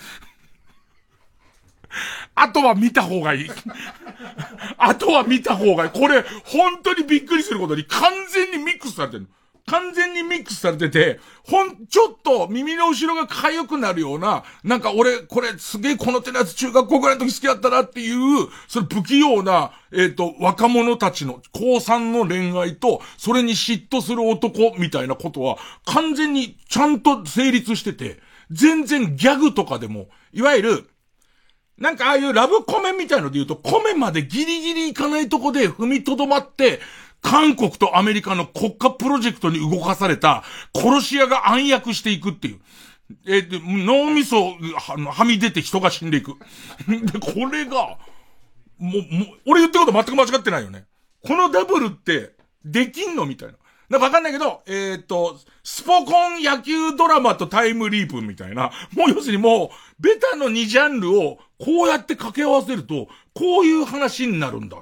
あとは見た方がいい。あとは見た方がいい。これ、本当にびっくりすることに完全にミックスされてる。完全にミックスされてて、ほん、ちょっと耳の後ろが痒くなるような、なんか俺、これすげえこの手のやつ中学校ぐらいの時好きだったなっていう、その不器用な、えっ、ー、と、若者たちの、高3の恋愛と、それに嫉妬する男みたいなことは、完全にちゃんと成立してて、全然ギャグとかでも、いわゆる、なんかああいうラブコメみたいので言うと、コメまでギリギリいかないとこで踏みとどまって、韓国とアメリカの国家プロジェクトに動かされた殺し屋が暗躍していくっていう。えー、脳みそはみ出て人が死んでいく。で、これが、もう、もう、俺言ってること全く間違ってないよね。このダブルってできんのみたいな。なんかわかんないけど、えっ、ー、と、スポコン野球ドラマとタイムリープみたいな、もう要するにもう、ベタの2ジャンルをこうやって掛け合わせると、こういう話になるんだ。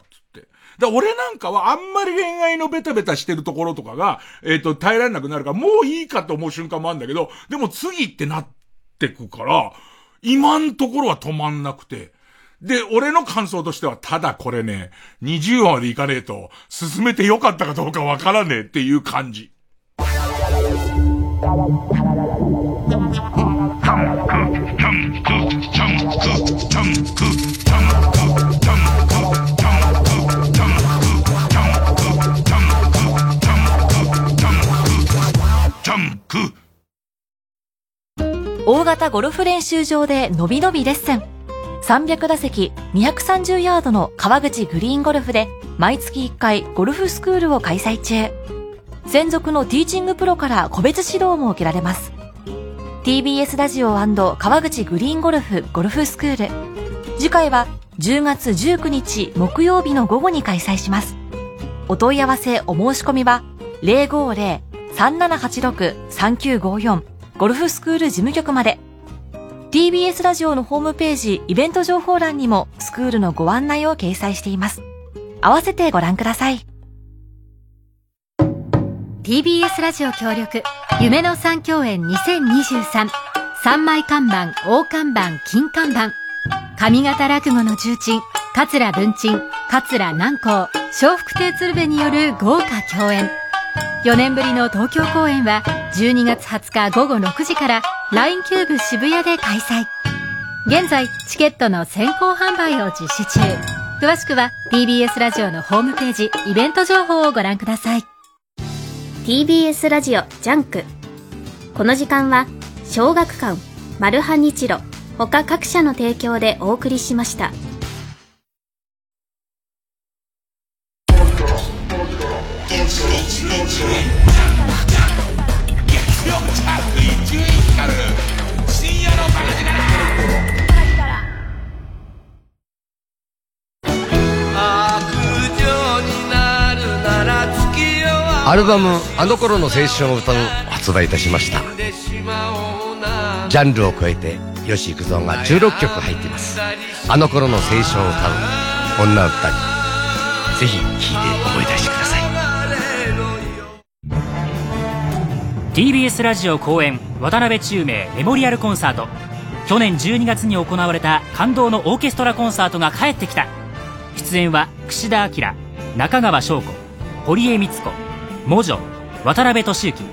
だ俺なんかはあんまり恋愛のベタベタしてるところとかが、えっ、ー、と、耐えられなくなるから、もういいかと思う瞬間もあるんだけど、でも次ってなってくから、今んところは止まんなくて、で、俺の感想としては、ただこれね、20話までいかねえと、進めてよかったかどうかわからねえっていう感じ。大型ゴルフ練習場でのびのびレッスン。300打席230ヤードの川口グリーンゴルフで毎月1回ゴルフスクールを開催中。専属のティーチングプロから個別指導も受けられます。TBS ラジオ川口グリーンゴルフゴルフスクール。次回は10月19日木曜日の午後に開催します。お問い合わせお申し込みは050-3786-3954ゴルフスクール事務局まで。TBS ラジオのホームページイベント情報欄にもスクールのご案内を掲載しています。合わせてご覧ください。TBS ラジオ協力夢の三共演2023三枚看板大看板金看板上方落語の重鎮桂文鎮桂南光笑福亭鶴瓶による豪華共演4年ぶりの東京公演は12月20日午後6時から LINE キューブ渋谷で開催。現在チケットの先行販売を実施中。詳しくは TBS ラジオのホームページイベント情報をご覧ください。TBS ラジオジャンク。この時間は小学館マルハニチロ他各社の提供でお送りしました。アルバム「あの頃の青春を歌う」発売いたしました。ジャンルを超えて吉幾三が16曲入っています。あの頃の青春を歌う女歌に。ぜひ聴いて思い出してください。TBS ラジオ公演渡辺宙明メモリアルコンサート。去年12月に行われた感動のオーケストラコンサートが帰ってきた。出演は櫛田明中川翔子堀江光子魔女渡辺俊之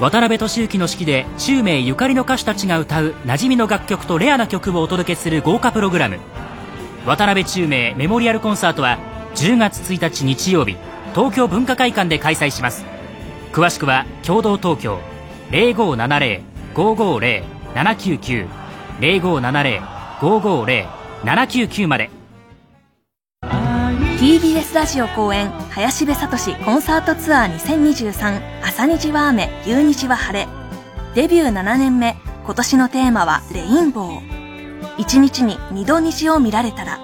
渡辺俊之の指揮で中名ゆかりの歌手たちが歌う馴染みの楽曲とレアな曲をお届けする豪華プログラム。渡辺中名メモリアルコンサートは10月1日日曜日東京文化会館で開催します。詳しくは共同東京0570-550-799 0570-550-799まで。TBS ラジオ公演林部聡コンサートツアー2023朝虹は雨夕日は晴れ。デビュー7年目今年のテーマはレインボー。一日に二度虹を見られたら。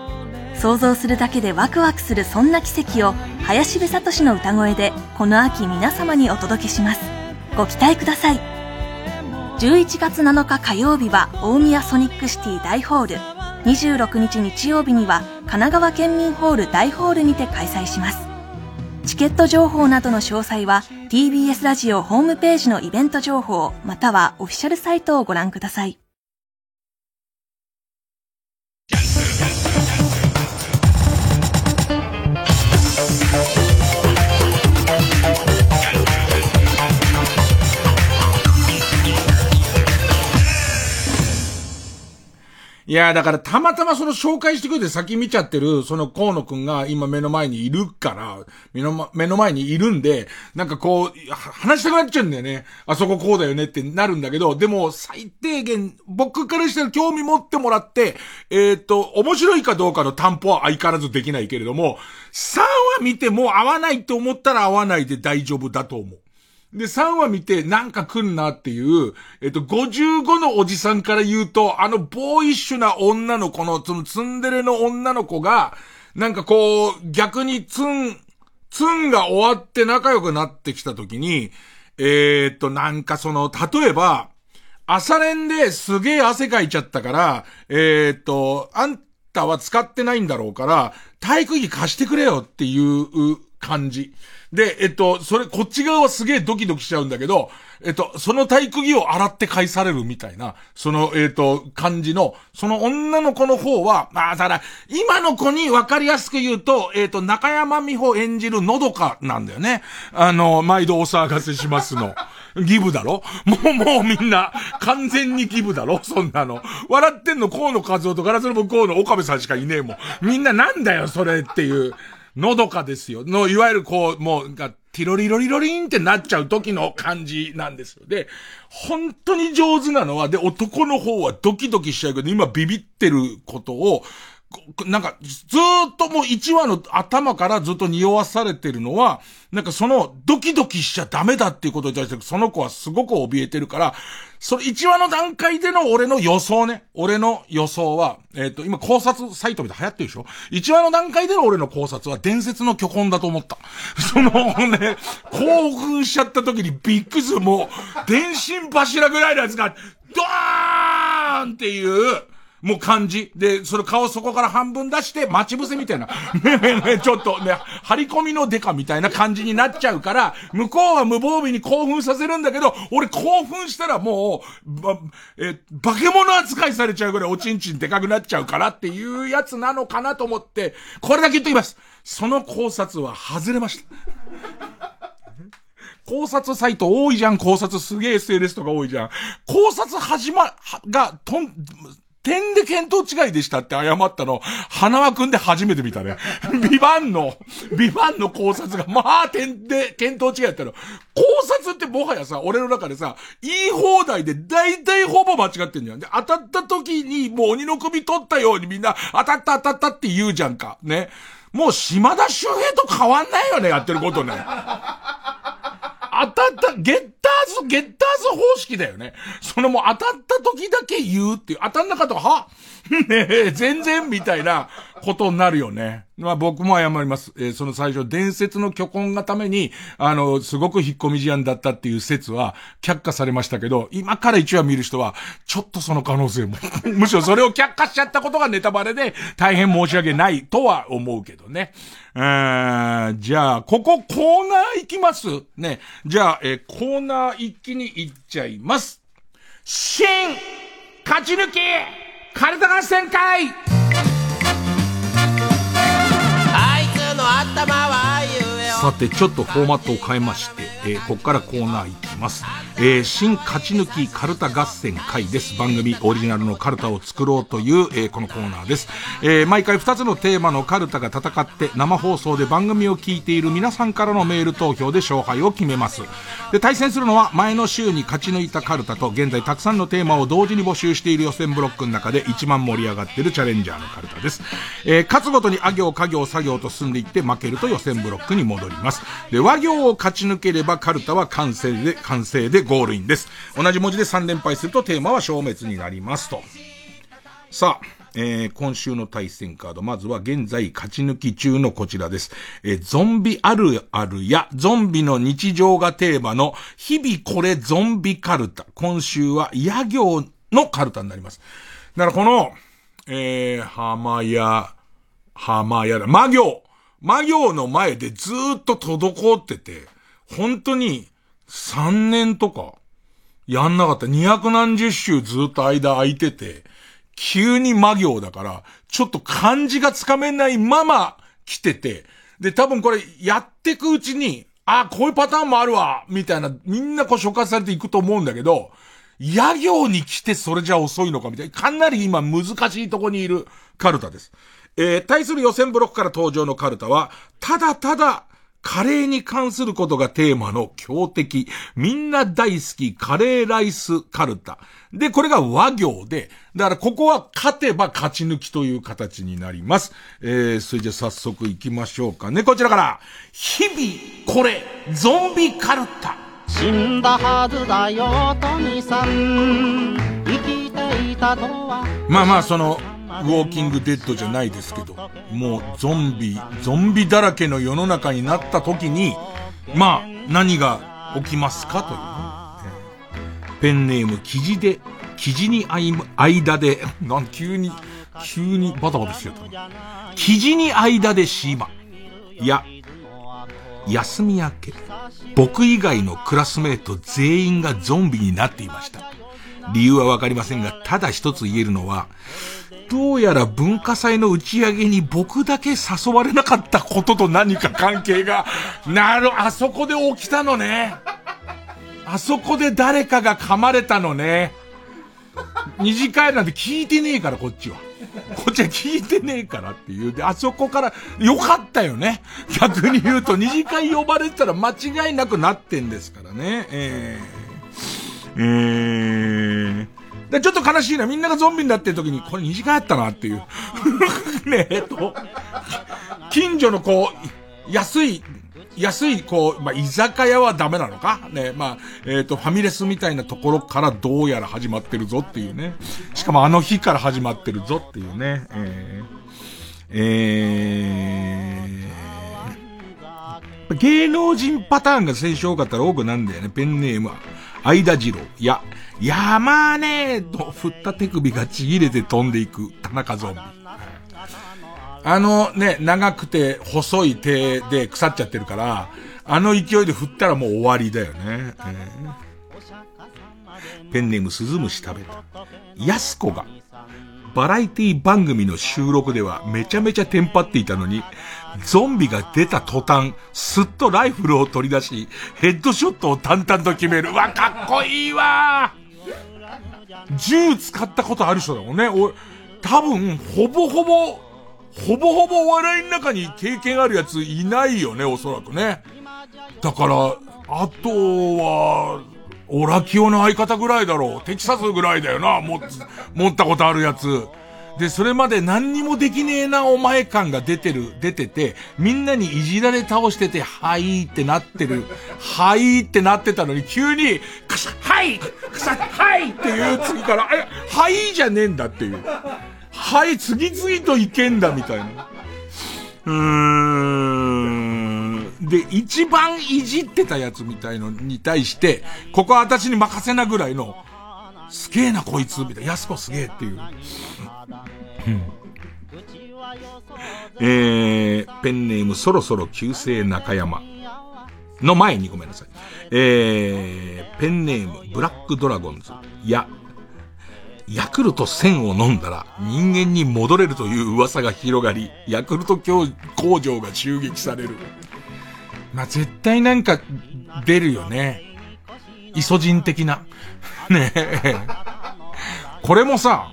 想像するだけでワクワクするそんな奇跡を林部聡の歌声でこの秋皆様にお届けします。ご期待ください。11月7日火曜日は大宮ソニックシティ大ホール。26日日曜日には神奈川県民ホール大ホールにて開催します。チケット情報などの詳細は TBS ラジオホームページのイベント情報またはオフィシャルサイトをご覧ください。いや、だからたまたまその紹介してくれて先見ちゃってる、その河野くんが今目の前にいるから、目の、目の前にいるんで、なんかこう、話したくなっちゃうんだよね。あそここうだよねってなるんだけど、でも最低限、僕からしたら興味持ってもらって、えっ、と、面白いかどうかの担保は相変わらずできないけれども、3話見ても合わないって思ったら合わないで大丈夫だと思う。で、3話見てなんか来んなっていう、えっと、55のおじさんから言うと、あのボーイッシュな女の子の、そのツンデレの女の子が、なんかこう、逆にツン、ツンが終わって仲良くなってきた時に、えー、っと、なんかその、例えば、朝練ですげえ汗かいちゃったから、えー、っと、あんたは使ってないんだろうから、体育着貸してくれよっていう感じ。で、えっと、それ、こっち側はすげえドキドキしちゃうんだけど、えっと、その体育着を洗って返されるみたいな、その、えっと、感じの、その女の子の方は、まあ、ただ、今の子に分かりやすく言うと、えっと、中山美穂演じるのどかなんだよね。あの、毎度お騒がせしますの。ギブだろ？もう、もうみんな、完全にギブだろ？そんなの。笑ってんの河野和夫とガラスの向こうの岡部さんしかいねえもん。みんななんだよ、それっていう。のどかですよ。の、いわゆるこう、もう、が、ティロリロリロリンってなっちゃう時の感じなんですよ。で、本当に上手なのは、で、男の方はドキドキしちゃうけど、今ビビってることを、なんか、ずっともう1話の頭からずっと匂わされてるのは、なんかその、ドキドキしちゃダメだっていうことに対して、その子はすごく怯えてるから、それ1話の段階での俺の予想ね。俺の予想は、えっ、ー、と、今考察サイトで流行ってるでしょ ?1 話の段階での俺の考察は伝説の巨根だと思った。そのね、興奮しちゃった時にビッグズもう、電信柱ぐらいのやつが、ドーンっていう、もう感じ。で、それ顔そこから半分出して、待ち伏せみたいな。ねねね、ちょっとね、張り込みのデカみたいな感じになっちゃうから、向こうは無防備に興奮させるんだけど、俺興奮したらもう、ば、え、化け物扱いされちゃうぐらいおちんちんでかくなっちゃうからっていうやつなのかなと思って、これだけ言っときます。その考察は外れました。考察サイト多いじゃん、考察すげえ SNS とか多いじゃん。考察始ま、が、とん、点で見当違いでしたって謝ったの、花輪くんで初めて見たね。ビバンの、ビバンの。考察が、まあ、点で見当違いやったの。考察ってもはやさ、俺の。中でさ、言い放題で大体ほぼ間違ってんじゃん。で、当たった時にもう鬼の。首取ったようにみんな、当たった当たったって言うじゃんか。ね。もう島田周平と変わんないよね、やってることね。当たった、ゲッターズ、ゲッターズ方式だよね。そのもう当たった時だけ言うっていう、当たんなかったら、は？ねえ、全然みたいなことになるよね。まあ僕も謝ります。えー、その最初、伝説の巨根がために、あの、すごく引っ込み思案だったっていう説は却下されましたけど、今から一話見る人は、ちょっとその可能性も。むしろそれを却下しちゃったことがネタバレで大変申し訳ないとは思うけどね。えー、じゃあ、ここコーナー行きます？ね。じゃあ、えー、コーナー一気に行っちゃいます。新勝ち抜きカルタ合さて、ちょっとフォーマットを変えまして、えー、ここからコーナーいきます。えー、新勝ち抜きカルタ合戦会です。番組オリジナルのカルタを作ろうという、えー、このコーナーです。えー、毎回2つのテーマのカルタが戦って生放送で番組を聞いている皆さんからのメール投票で勝敗を決めます。で、対戦するのは前の週に勝ち抜いたカルタと現在たくさんのテーマを同時に募集している予選ブロックの中で一番盛り上がっているチャレンジャーのカルタです。えー、勝つごとにあ行、家業、作業と進んでいって負けると予選ブロックに戻ります。で、和行を勝ち抜ければカルタは完成で、完成でゴールインです。同じ文字で3連敗するとテーマは消滅になりますと。さあ、えー、今週の対戦カード、まずは現在勝ち抜き中のこちらです。えー、ゾンビあるあるや、ゾンビの日常がテーマの、日々これゾンビカルタ。今週は、野行のカルタになります。だからこの、えー、浜屋、浜屋だ、魔行。魔行の前でずっと滞ってて、本当に3年とか、やんなかった。200何十週ずっと間空いてて、急に魔行だから、ちょっと漢字がつかめないまま来てて、で、多分これやってくうちに、あ、こういうパターンもあるわ、みたいな、みんなこう紹介されていくと思うんだけど、野行に来てそれじゃ遅いのかみたいな、かなり今難しいとこにいるカルタです。えー、対する予選ブロックから登場のカルタは、ただただ、カレーに関することがテーマの強敵、みんな大好きカレーライスカルタ。で、これが和行で、だからここは勝てば勝ち抜きという形になります。えー、それじゃ早速行きましょうかね。こちらから、日々、これ、ゾンビカルタ。死んだはずだよ、トニさん。生きていたとは。まあまあ、その、ウォーキングデッドじゃないですけど、もうゾンビ、ゾンビだらけの世の中になった時に、まあ、何が起きますかという、ねペンネーム、記事で、記事に間で、なん急に、急にバタバタしてた。記事に間で島。いや、休み明け、僕以外のクラスメート全員がゾンビになっていました。理由はわかりませんが、ただ一つ言えるのは、どうやら文化祭の打ち上げに僕だけ誘われなかったことと何か関係が、なる、あそこで起きたのね。あそこで誰かが噛まれたのね。二次会なんて聞いてねえから、こっちは。こっちは聞いてねえからっていう。で、あそこから、よかったよね。逆に言うと、二次会呼ばれてたら間違いなくなってんですからね。えー、えー、で、ちょっと悲しいな。みんながゾンビになってる時に、これ2時間あったなっていう。ねえ、と、近所のこう、安い、安い、こう、まあ、居酒屋はダメなのか？ね、まあ、えっ、ー、と、ファミレスみたいなところからどうやら始まってるぞっていうね。しかもあの日から始まってるぞっていうね。えー、えー、芸能人パターンが先週多かったら多くなんだよね。ペンネームは。相田次郎。いや、山ねーと振った手首がちぎれて飛んでいく田中ゾンビ。あのね、長くて細い手で腐っちゃってるから、あの勢いで振ったらもう終わりだよね。えー、ペンネーム鈴虫食べた。やすこが、バラエティ番組の収録ではめちゃめちゃテンパっていたのに、ゾンビが出た途端、すっとライフルを取り出し、ヘッドショットを淡々と決める。わ、かっこいいわ銃使ったことある人だもんね。お、多分、ほぼほぼ、ほぼほぼお笑いの中に経験あるやついないよね、おそらくね。だから、あとは、オラキオの相方ぐらいだろう。テキサスぐらいだよな、持ったことあるやつ。で、それまで何にもできねえなお前感が出てる、出てて、みんなにいじられ倒してて、はいってなってる、はいってなってたのに、急に、カシャ、はいカシャ、はいっていう次から、え、はいじゃねえんだっていう。はい、次々といけんだみたいな。うーん。で、一番いじってたやつみたいのに対して、ここは私に任せなぐらいの、すげえなこいつ、みたいな。やすこすげえっていう。えー、ペンネームそろそろ旧姓中山。の前にごめんなさい。えー、ペンネームブラックドラゴンズ。や、ヤクルト1000を飲んだら人間に戻れるという噂が広がり、ヤクルト工場が襲撃される。まあ、絶対なんか出るよね。イソジン的な。ねえ。これもさ、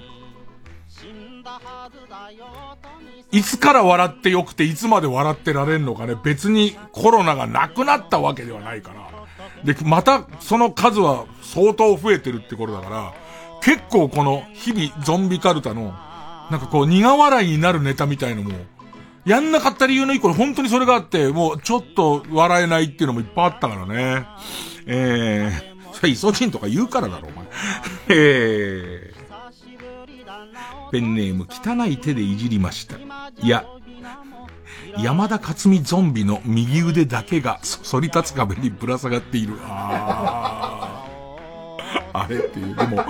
いつから笑ってよくていつまで笑ってられんのかね。別にコロナがなくなったわけではないから。で、またその数は相当増えてるってことだから、結構この日々ゾンビカルタの、なんかこう苦笑いになるネタみたいのも、やんなかった理由の一個に本当にそれがあって、もうちょっと笑えないっていうのもいっぱいあったからね。えー、それイソジンとか言うからだろ、お前。えー、ペンネーム汚い手でいじりました。いや、山田勝美ゾンビの右腕だけが 反り立つ壁にぶら下がっている。ああれっていう。でも、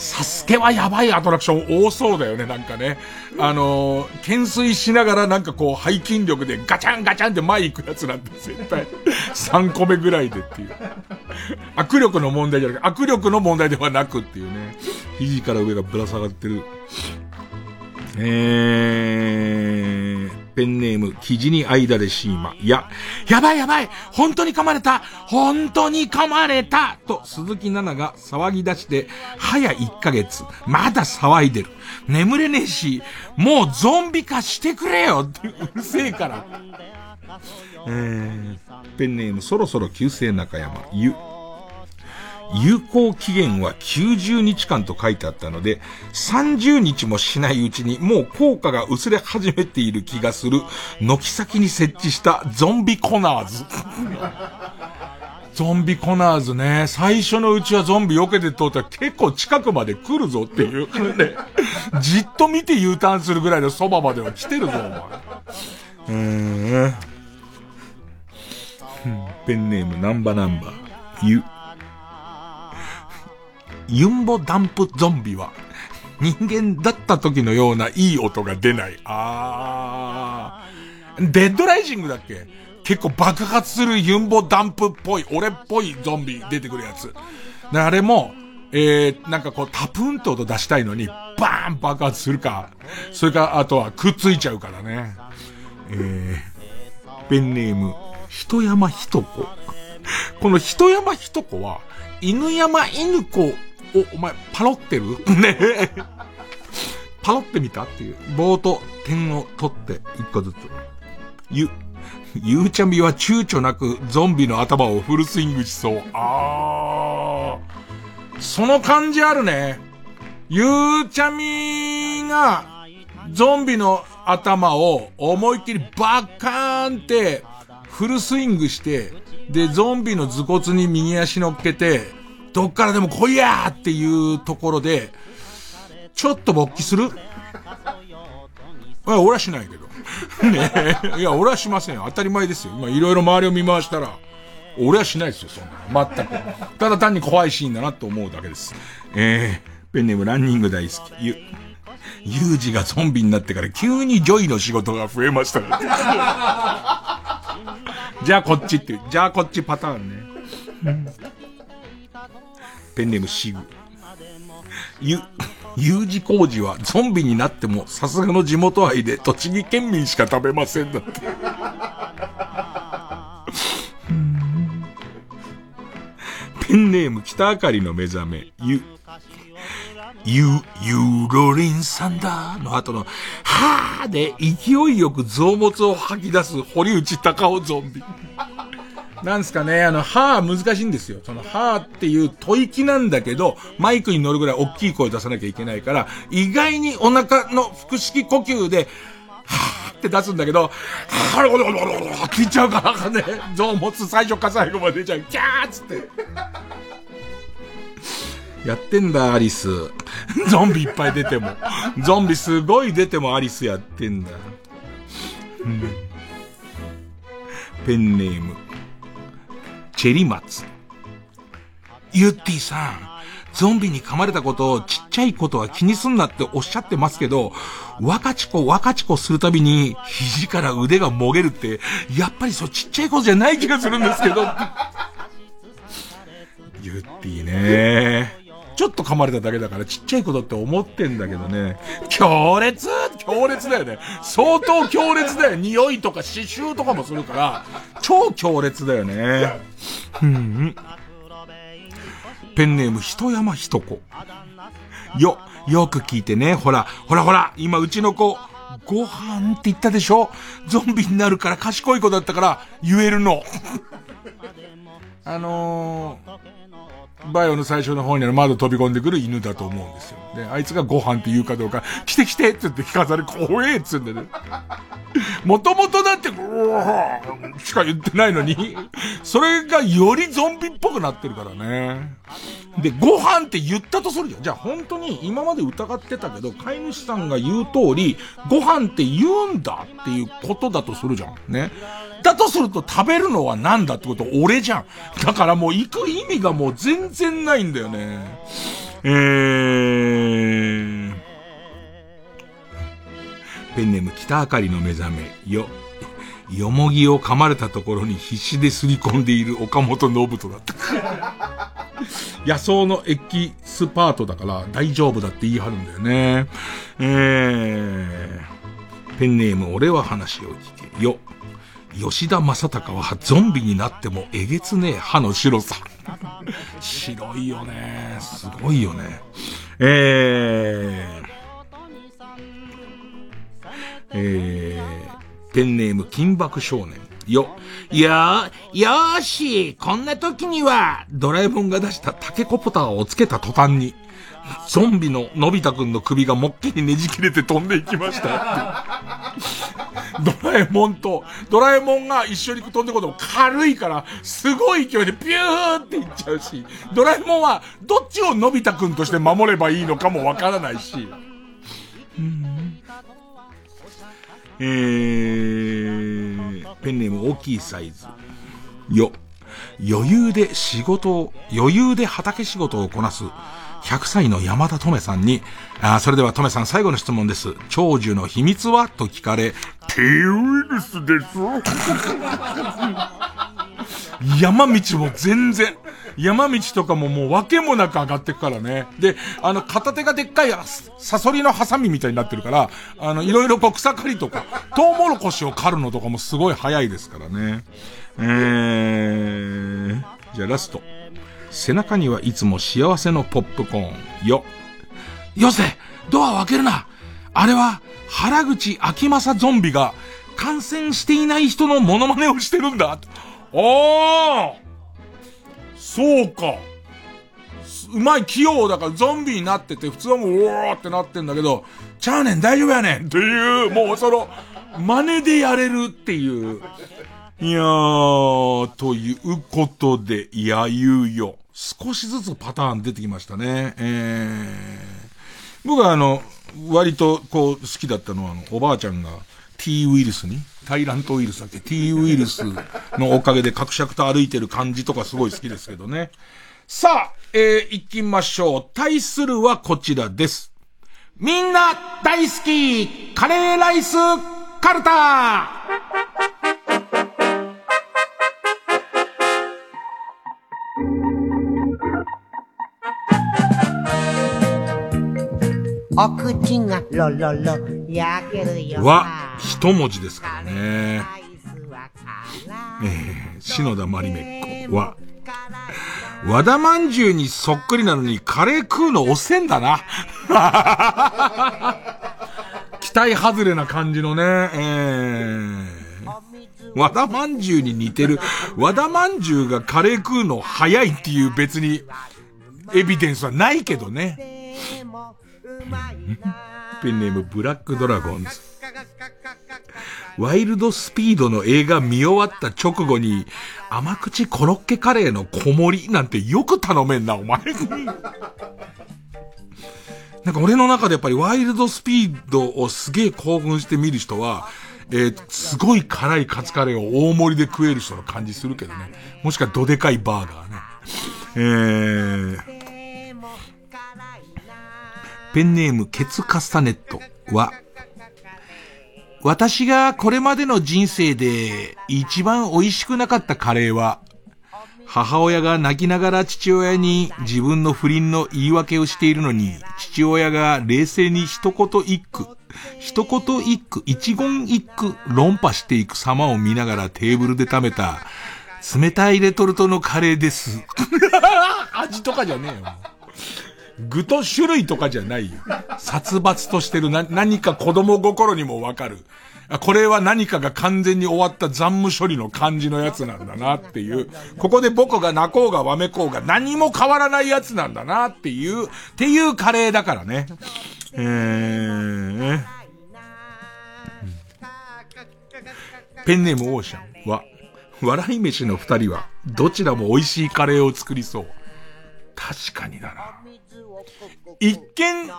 サスケはやばいアトラクション多そうだよね、なんかね。あのー、懸垂しながらなんかこう、背筋力でガチャンガチャンって前行くやつなんで、絶対。3個目ぐらいでっていう。握力の問題じゃなくて、握力の問題ではなくっていうね。肘から上がぶら下がってる。えー、ペンネーム、生地に間でシーマ。いや、やばいやばい本当に噛まれた本当に噛まれたと鈴木奈々が騒ぎ出して、早1ヶ月、まだ騒いでる。眠れねえし、もうゾンビ化してくれよってうるせえから。えー、ペンネーム、そろそろ旧姓中山、ゆ。有効期限は90日間と書いてあったので、30日もしないうちにもう効果が薄れ始めている気がする、軒先に設置したゾンビコナーズ。ゾンビコナーズね。最初のうちはゾンビ避けて通ったら結構近くまで来るぞっていう。ね、じっと見て U ターンするぐらいのそばまでは来てるぞ、お前。うーん。ペンネームナンバナンバー。ゆ。ユンボダンプゾンビは、人間だった時のようないい音が出ない。あー。デッドライジングだっけ？結構爆発するユンボダンプっぽい、俺っぽいゾンビ出てくるやつ。で、あれも、えー、なんかこう、タプンと音出したいのに、バーン爆発するか、それか、あとはくっついちゃうからね。えー、ペンネーム、人山人子。この人山人子は、犬山犬子お、お前、パロってる？ねえ。パロってみた？っていう。棒と点を取って一個ずつ。ゆ、ゆうちゃみは躊躇なくゾンビの頭をフルスイングしそう。あー。その感じあるね。ゆうちゃみが、ゾンビの頭を思いっきりバッカーンってフルスイングして、で、ゾンビの頭骨に右足乗っけて、どっからでも来いやーっていうところで、ちょっと勃起する俺はしないけど。ねいや、俺はしませんよ。当たり前ですよ。今いろいろ周りを見回したら、俺はしないですよ、そんなの。全く。ただ単に怖いシーンだなと思うだけです。えー、ペンネームランニング大好き。ゆ、ユージがゾンビになってから急にジョイの仕事が増えましたね。じゃあこっちって、じゃあこっちパターンね。ペンネームシグ。ゆ、U 字工事はゾンビになってもさすがの地元愛で栃木県民しか食べませんだって。ペンネーム北あかりの目覚め、ゆ、ゆ、ゆろりんさんだの後の、はーで勢いよく臓物を吐き出す堀内隆夫ゾンビ。なんすかね、あの、はー難しいんですよ。その、はーっていう吐息なんだけど、マイクに乗るぐらい大きい声出さなきゃいけないから、意外にお腹の腹式呼吸で、はーって出すんだけど、はーろろろろろって言っちゃうからね、臓物最初か最後まで出ちゃう。キャーっつって。やってんだ、アリス。ゾンビいっぱい出ても。ゾンビすごい出てもアリスやってんだ。うん、ペンネーム。チェリマツ。ユッティさん、ゾンビに噛まれたことをちっちゃいことは気にすんなっておっしゃってますけど、若ちこ若ちこするたびに肘から腕がもげるって、やっぱりそうちっちゃいことじゃない気がするんですけど。ユッティねちょっと噛まれただけだからちっちゃいことって思ってんだけどね。強烈強烈だよね。相当強烈だよ。匂いとか刺繍とかもするから、超強烈だよね。うん。ペンネーム、人山人子。よ、よく聞いてね。ほら、ほらほら、今うちの子、ご飯って言ったでしょ？ゾンビになるから賢い子だったから言えるの。あのー、バイオの最初の方にある窓飛び込んでくる犬だと思うんですよ。で、あいつがご飯って言うかどうか、来て来てって言って聞かされ、怖えっつうんでね。もともとだって、うーしか言ってないのに、それがよりゾンビっぽくなってるからね。で、ご飯って言ったとするじゃん。じゃあ本当に今まで疑ってたけど、飼い主さんが言う通り、ご飯って言うんだっていうことだとするじゃん。ね。だとすると食べるのは何だってこと俺じゃん。だからもう行く意味がもう全然ないんだよね。えー、ペンネーム北あかりの目覚め、よ。よもぎを噛まれたところに必死で吸い込んでいる岡本信人だった。野草のエキスパートだから大丈夫だって言い張るんだよね。えー、ペンネーム俺は話を聞け。よ。吉田正尚はゾンビになってもえげつねえ歯の白さ。白いよね。すごいよね。えー、えー、ペンネーム金箔少年。よ、いやー、よーし、こんな時には、ドラえもんが出したタケコプターをつけた途端に、ゾンビののび太くんの首がもっきりねじ切れて飛んでいきました。ドラえもんと、ドラえもんが一緒に飛んでことも軽いから、すごい勢いでピューっていっちゃうし、ドラえもんはどっちをのび太くんとして守ればいいのかもわからないし。えー、ペンネーム大きいサイズ。よ。余裕で仕事を、余裕で畑仕事をこなす100歳の山田留さんに、あそれでは留さん最後の質問です。長寿の秘密はと聞かれ、T ウイルスです。山道も全然、山道とかももう訳もなく上がってくからね。で、あの、片手がでっかいサソリのハサミみたいになってるから、あの、いろいろこう草刈りとか、トウモロコシを刈るのとかもすごい早いですからね。えー、じゃあラスト。背中にはいつも幸せのポップコーン。よ。よせドアを開けるなあれは、原口秋正ゾンビが、感染していない人のモノマネをしてるんだ。ああそうか。うまい器用だからゾンビになってて、普通はもう、おーってなってんだけど、ちゃうねん、大丈夫やねんっていう、もうその、真似でやれるっていう。いやー、ということで、やゆうよ。少しずつパターン出てきましたね。えー、僕はあの、割とこう好きだったのは、あの、おばあちゃんが T ウイルスに、タイラントウイルスだっけ ?T ウイルスのおかげで格尺と歩いてる感じとかすごい好きですけどね。さあ、えー、行きましょう。対するはこちらです。みんな大好きカレーライスカルタお口がロロロ焼けるよは一文字ですからね。えー、篠田まりめっ子は、和田まんじゅうにそっくりなのにカレー食うの遅せんだな。期待外れな感じのね、えー、和田まんじゅうに似てる、和田まんじゅうがカレー食うの早いっていう別に、エビデンスはないけどね。ペンネームブラックドラゴンズ。ワイルドスピードの映画見終わった直後に、甘口コロッケカレーの小盛りなんてよく頼めんな、お前。なんか俺の中でやっぱりワイルドスピードをすげえ興奮して見る人は、えー、すごい辛いカツカレーを大盛りで食える人の感じするけどね。もしくはどでかいバーガーね。えー、ペンネームケツカスタネットは、私がこれまでの人生で一番美味しくなかったカレーは、母親が泣きながら父親に自分の不倫の言い訳をしているのに、父親が冷静に一言一句、一言一句、一言一句論破していく様を見ながらテーブルで食べた、冷たいレトルトのカレーです。味とかじゃねえよ。具と種類とかじゃないよ。殺伐としてるな、何か子供心にもわかる。これは何かが完全に終わった残務処理の感じのやつなんだなっていう。ここで僕が泣こうがわめこうが何も変わらないやつなんだなっていう、っていうカレーだからね。えー、ペンネームオーシャンは、笑い飯の二人は、どちらも美味しいカレーを作りそう。確かにだな。一見、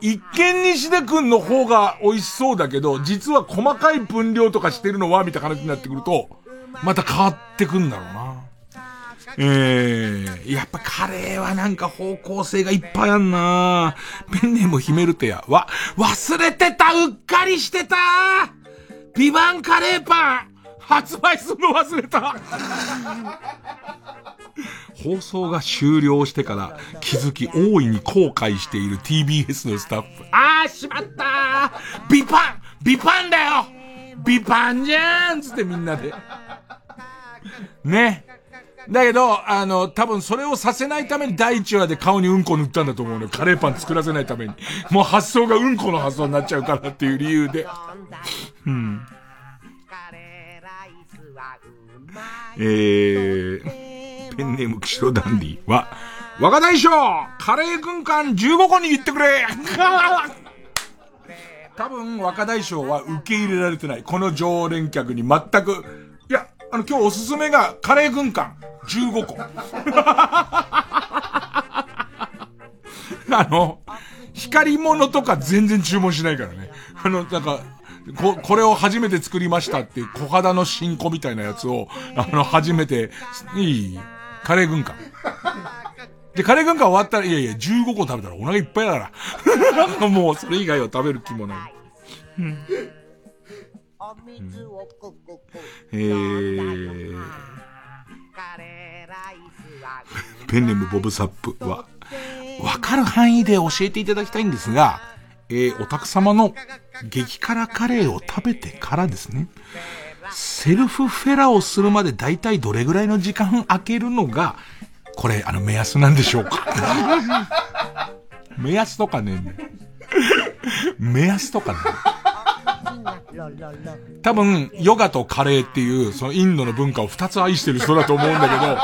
一見西出くんの方が美味しそうだけど、実は細かい分量とかしてるのは、みたいな話になってくると、また変わってくんだろうな。ええー、やっぱカレーはなんか方向性がいっぱいあんなペンネームヒメルテや。わ、忘れてたうっかりしてたビバンカレーパン発売するの忘れた放送が終了してから気づき大いに後悔している TBS のスタッフ。あーしまったービパンビパンだよビパンじゃーんつってみんなで。ね。だけど、あの、多分それをさせないために第一話で顔にうんこ塗ったんだと思うのよ。カレーパン作らせないために。もう発想がうんこの発想になっちゃうからっていう理由で。うん。えー、ペンネームキシロダンディは、若大将カレー軍艦15個に言ってくれ多分若大将は受け入れられてない。この常連客に全く、いや、あの今日おすすめがカレー軍艦15個。あの、光り物とか全然注文しないからね。あの、なんか、こ、これを初めて作りましたっていう小肌の新子みたいなやつを、あの、初めて、いいカレー軍艦。で、カレー軍艦終わったら、いやいや、15個食べたらお腹いっぱいだから。もう、それ以外は食べる気もない。うん。えー、ペンネームボブサップは、わかる範囲で教えていただきたいんですが、えー、お宅様の激辛カレーを食べてからですね、セルフフェラをするまで大体どれぐらいの時間空けるのが、これ、あの、目安なんでしょうか 目安とかね、目安とかね。多分、ヨガとカレーっていう、そのインドの文化を二つ愛してる人だと思うんだけど、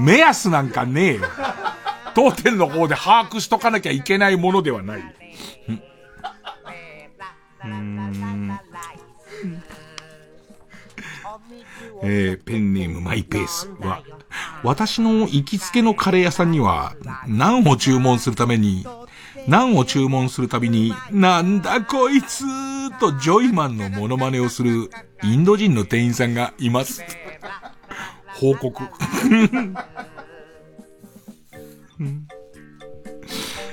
目安なんかねえよ。当店の方で把握しとかなきゃいけないものではない。うん。えー、ペンネームマイペースは、私の行きつけのカレー屋さんには、ナンを注文するために、ナンを注文するたびに、なんだこいつとジョイマンのモノマネをするインド人の店員さんがいます。報告。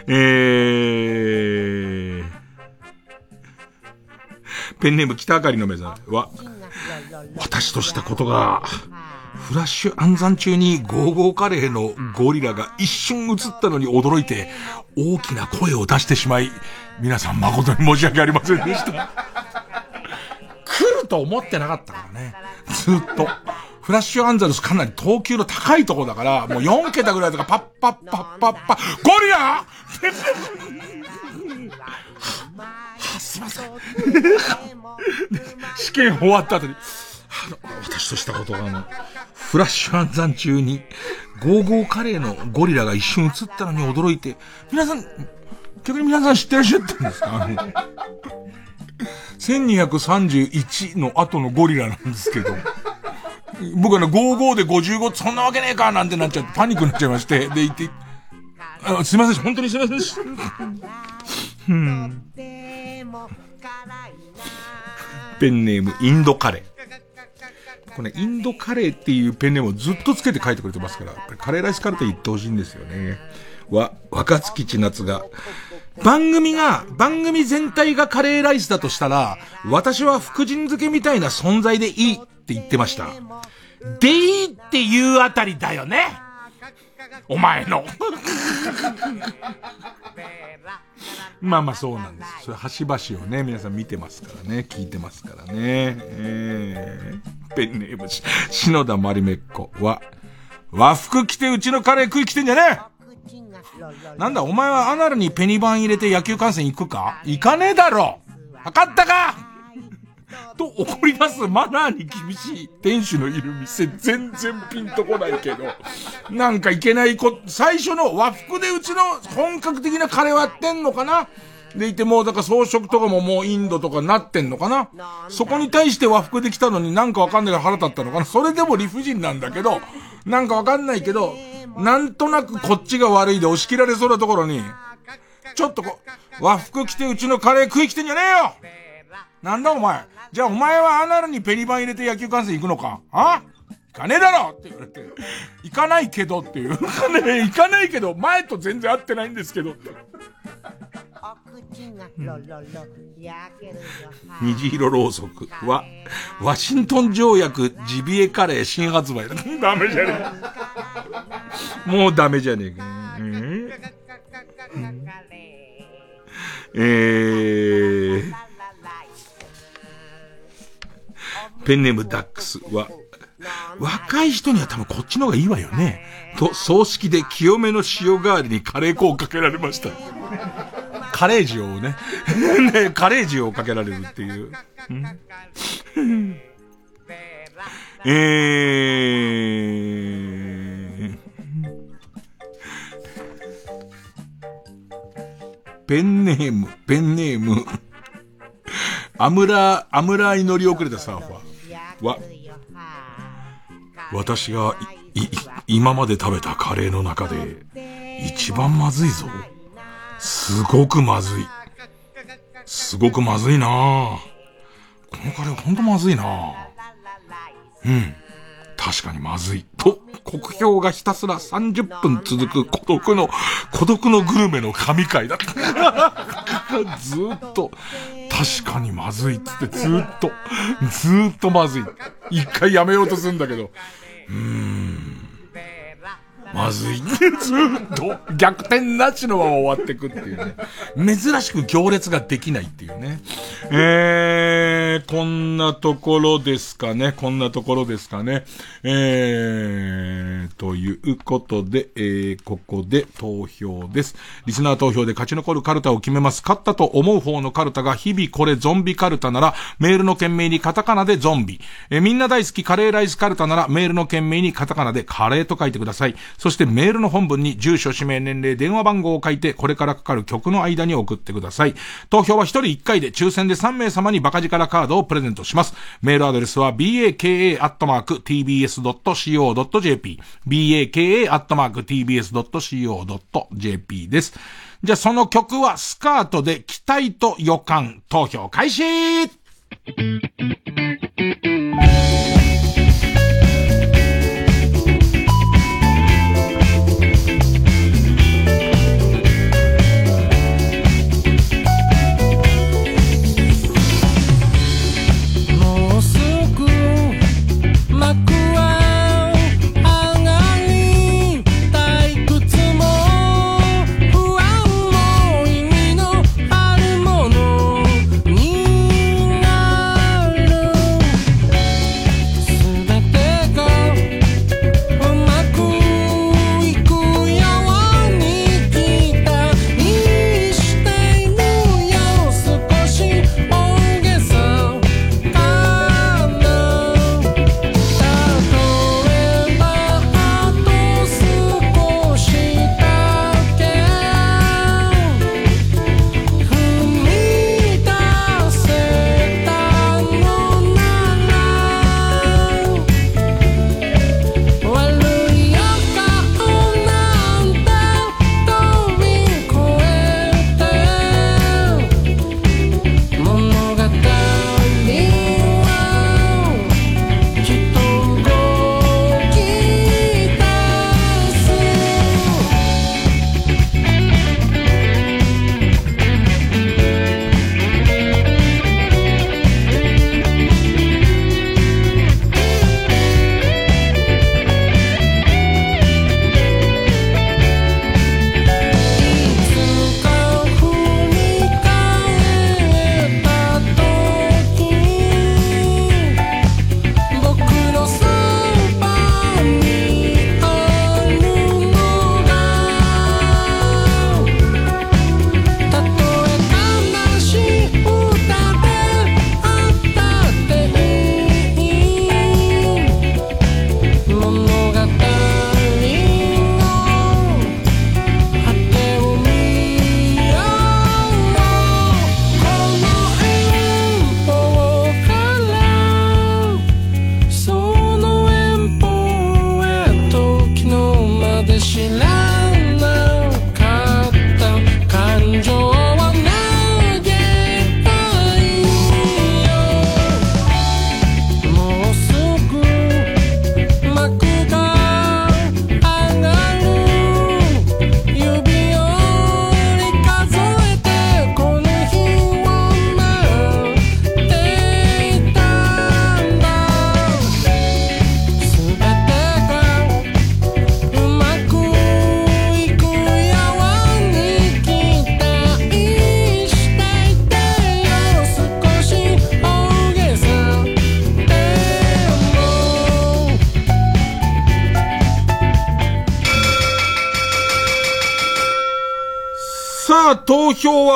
えー、ペンネーム北あかりの目覚めは、私としたことが、フラッシュ暗算中にゴーゴーカレーのゴリラが一瞬映ったのに驚いて、大きな声を出してしまい、皆さん誠に申し訳ありませんでした。来ると思ってなかったからね。ずっと。フラッシュアンザルスかなり等級の高いとこだから、もう4桁ぐらいとかパッパッパッパッパゴリラすいません。試験終わった後に、あの、私としたことがあの、フラッシュ暗算中に、ゴーゴーカレーのゴリラが一瞬映ったのに驚いて、皆さん、逆に皆さん知ってらっしゃったんですか？あの、1231の後のゴリラなんですけど、僕はね、55で55そんなわけねえかなんてなっちゃって、パニックになっちゃいまして、で、言って、あすいません、本当にすいませんし。うん。ペンネーム、インドカレー。これ、インドカレーっていうペンネームをずっとつけて書いてくれてますから、カレーライスカルテ言ってほしいんですよね。わ、若月千夏が、番組が、番組全体がカレーライスだとしたら、私は福神漬けみたいな存在でいいって言ってました。でいいっていうあたりだよねお前の。まあまあそうなんです。それ端々をね、皆さん見てますからね、聞いてますからね。えー、ペンネームし、篠田まりめっこは、和服着てうちのカレー食い来てんじゃねえなんだ、お前はアナルにペニバン入れて野球観戦行くか？行かねえだろ測ったか？と怒り出すマナーに厳しい店主のいる店全然ピンとこないけど、なんかいけないこ、最初の和服でうちの本格的なカレーはやってんのかな？でいてもう、だから装飾とかももうインドとかなってんのかな？そこに対して和服で来たのになんかわかんないから腹立ったのかな？それでも理不尽なんだけど、なんかわかんないけど、なんとなくこっちが悪いで押し切られそうなところに、ちょっとこ、和服着てうちのカレー食い来てんじゃねえよ！なんだお前。じゃあお前はアナルにペリバン入れて野球観戦行くのか？あ？行かねえだろって言われて、行かないけどっていう。ね、行かないけど、前と全然会ってないんですけど。虹色ろうそくは、ワシントン条約ジビエカレー新発売だ。ダメじゃねえ。もうダメじゃねえか。えー、ペンネームダックスは、若い人には多分こっちの方がいいわよね。と、葬式で清めの塩代わりにカレー粉をかけられました。カレー塩をね。ね、カレー塩をかけられるっていう。えー、ペンネーム、ペンネーム、アムラ、アムラーに乗り遅れたサーファー。は、私が今まで食べたカレーの中で一番まずいぞ。すごくまずい。すごくまずいなこのカレーほんとまずいなうん。確かにまずい。と、国評がひたすら30分続く孤独の、孤独のグルメの神回だった。ずっと、確かにまずいっつってずっと、ずっとまずい。一回やめようとするんだけど、うーん。まずい。ずっと逆転なしのまま終わってくっていうね。珍しく行列ができないっていうね。えー、こんなところですかね。こんなところですかね。えー、ということで、えー、ここで投票です。リスナー投票で勝ち残るカルタを決めます。勝ったと思う方のカルタが、日々これゾンビカルタなら、メールの件名にカタカナでゾンビ。えー、みんな大好きカレーライスカルタなら、メールの件名にカタカナでカレーと書いてください。そしてメールの本文に住所、氏名、年齢、電話番号を書いて、これからかかる曲の間に送ってください。投票は1人1回で抽選で3名様にバカ力カードをプレゼントします。メールアドレスは baka.tbs.co.jp baka.tbs.co.jp です。じゃあその曲はスカートで期待と予感投票開始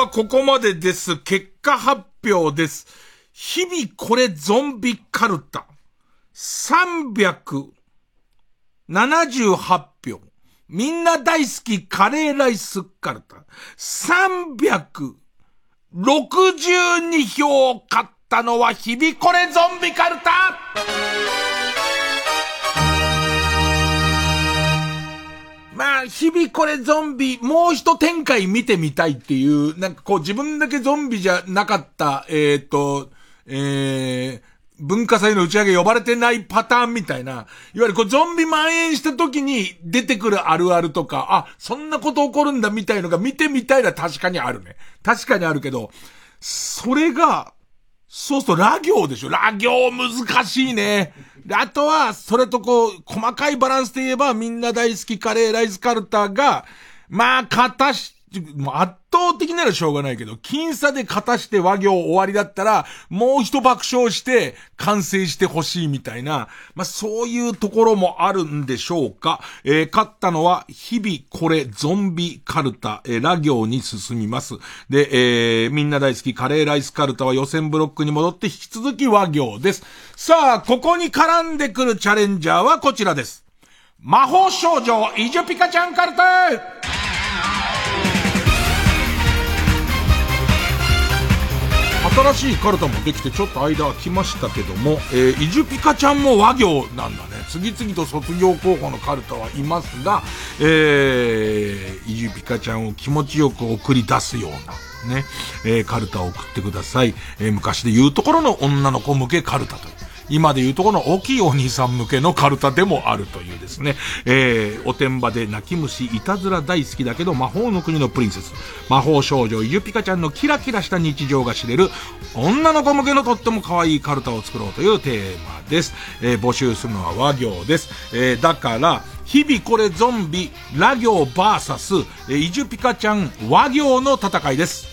はここまでです。結果発表です。日々これゾンビカルタ。378票。みんな大好きカレーライスカルタ。362票を買ったのは日々これゾンビカルタまあ、日々これゾンビ、もう一展開見てみたいっていう、なんかこう自分だけゾンビじゃなかった、えっ、ー、と、えー、文化祭の打ち上げ呼ばれてないパターンみたいな、いわゆるこうゾンビ蔓延した時に出てくるあるあるとか、あ、そんなこと起こるんだみたいのが見てみたいな確かにあるね。確かにあるけど、それが、そうするとラ行でしょ。ラ行難しいね。で、あとは、それとこう、細かいバランスで言えば、みんな大好きカレーライスカルタが、まあ、かたし、もう圧倒的ならしょうがないけど、僅差で勝たして和行終わりだったら、もう一爆笑して完成してほしいみたいな、まあ、そういうところもあるんでしょうか。えー、勝ったのは、日々これゾンビカルタ、えー、ラ行に進みます。で、えー、みんな大好きカレーライスカルタは予選ブロックに戻って引き続き和行です。さあ、ここに絡んでくるチャレンジャーはこちらです。魔法少女、イジュピカちゃんカルタ新しいカルタもできてちょっと間は来ましたけども、えー、イジュピカちゃんも和行なんだね。次々と卒業候補のカルタはいますが、えー、イジュピカちゃんを気持ちよく送り出すような、ね、えー、カルタを送ってください。えー、昔で言うところの女の子向けカルタという。今でいうとこの大きいお兄さん向けのカルタでもあるというですね、えー、おてんばで泣き虫、いたずら大好きだけど魔法の国のプリンセス、魔法少女ゆピカちゃんのキラキラした日常が知れる、女の子向けのとっても可愛いカルタを作ろうというテーマです。えー、募集するのは和行です。えー、だから、日々これゾンビ、ラ行バーサス、えー、イジュピカちゃん和行の戦いです。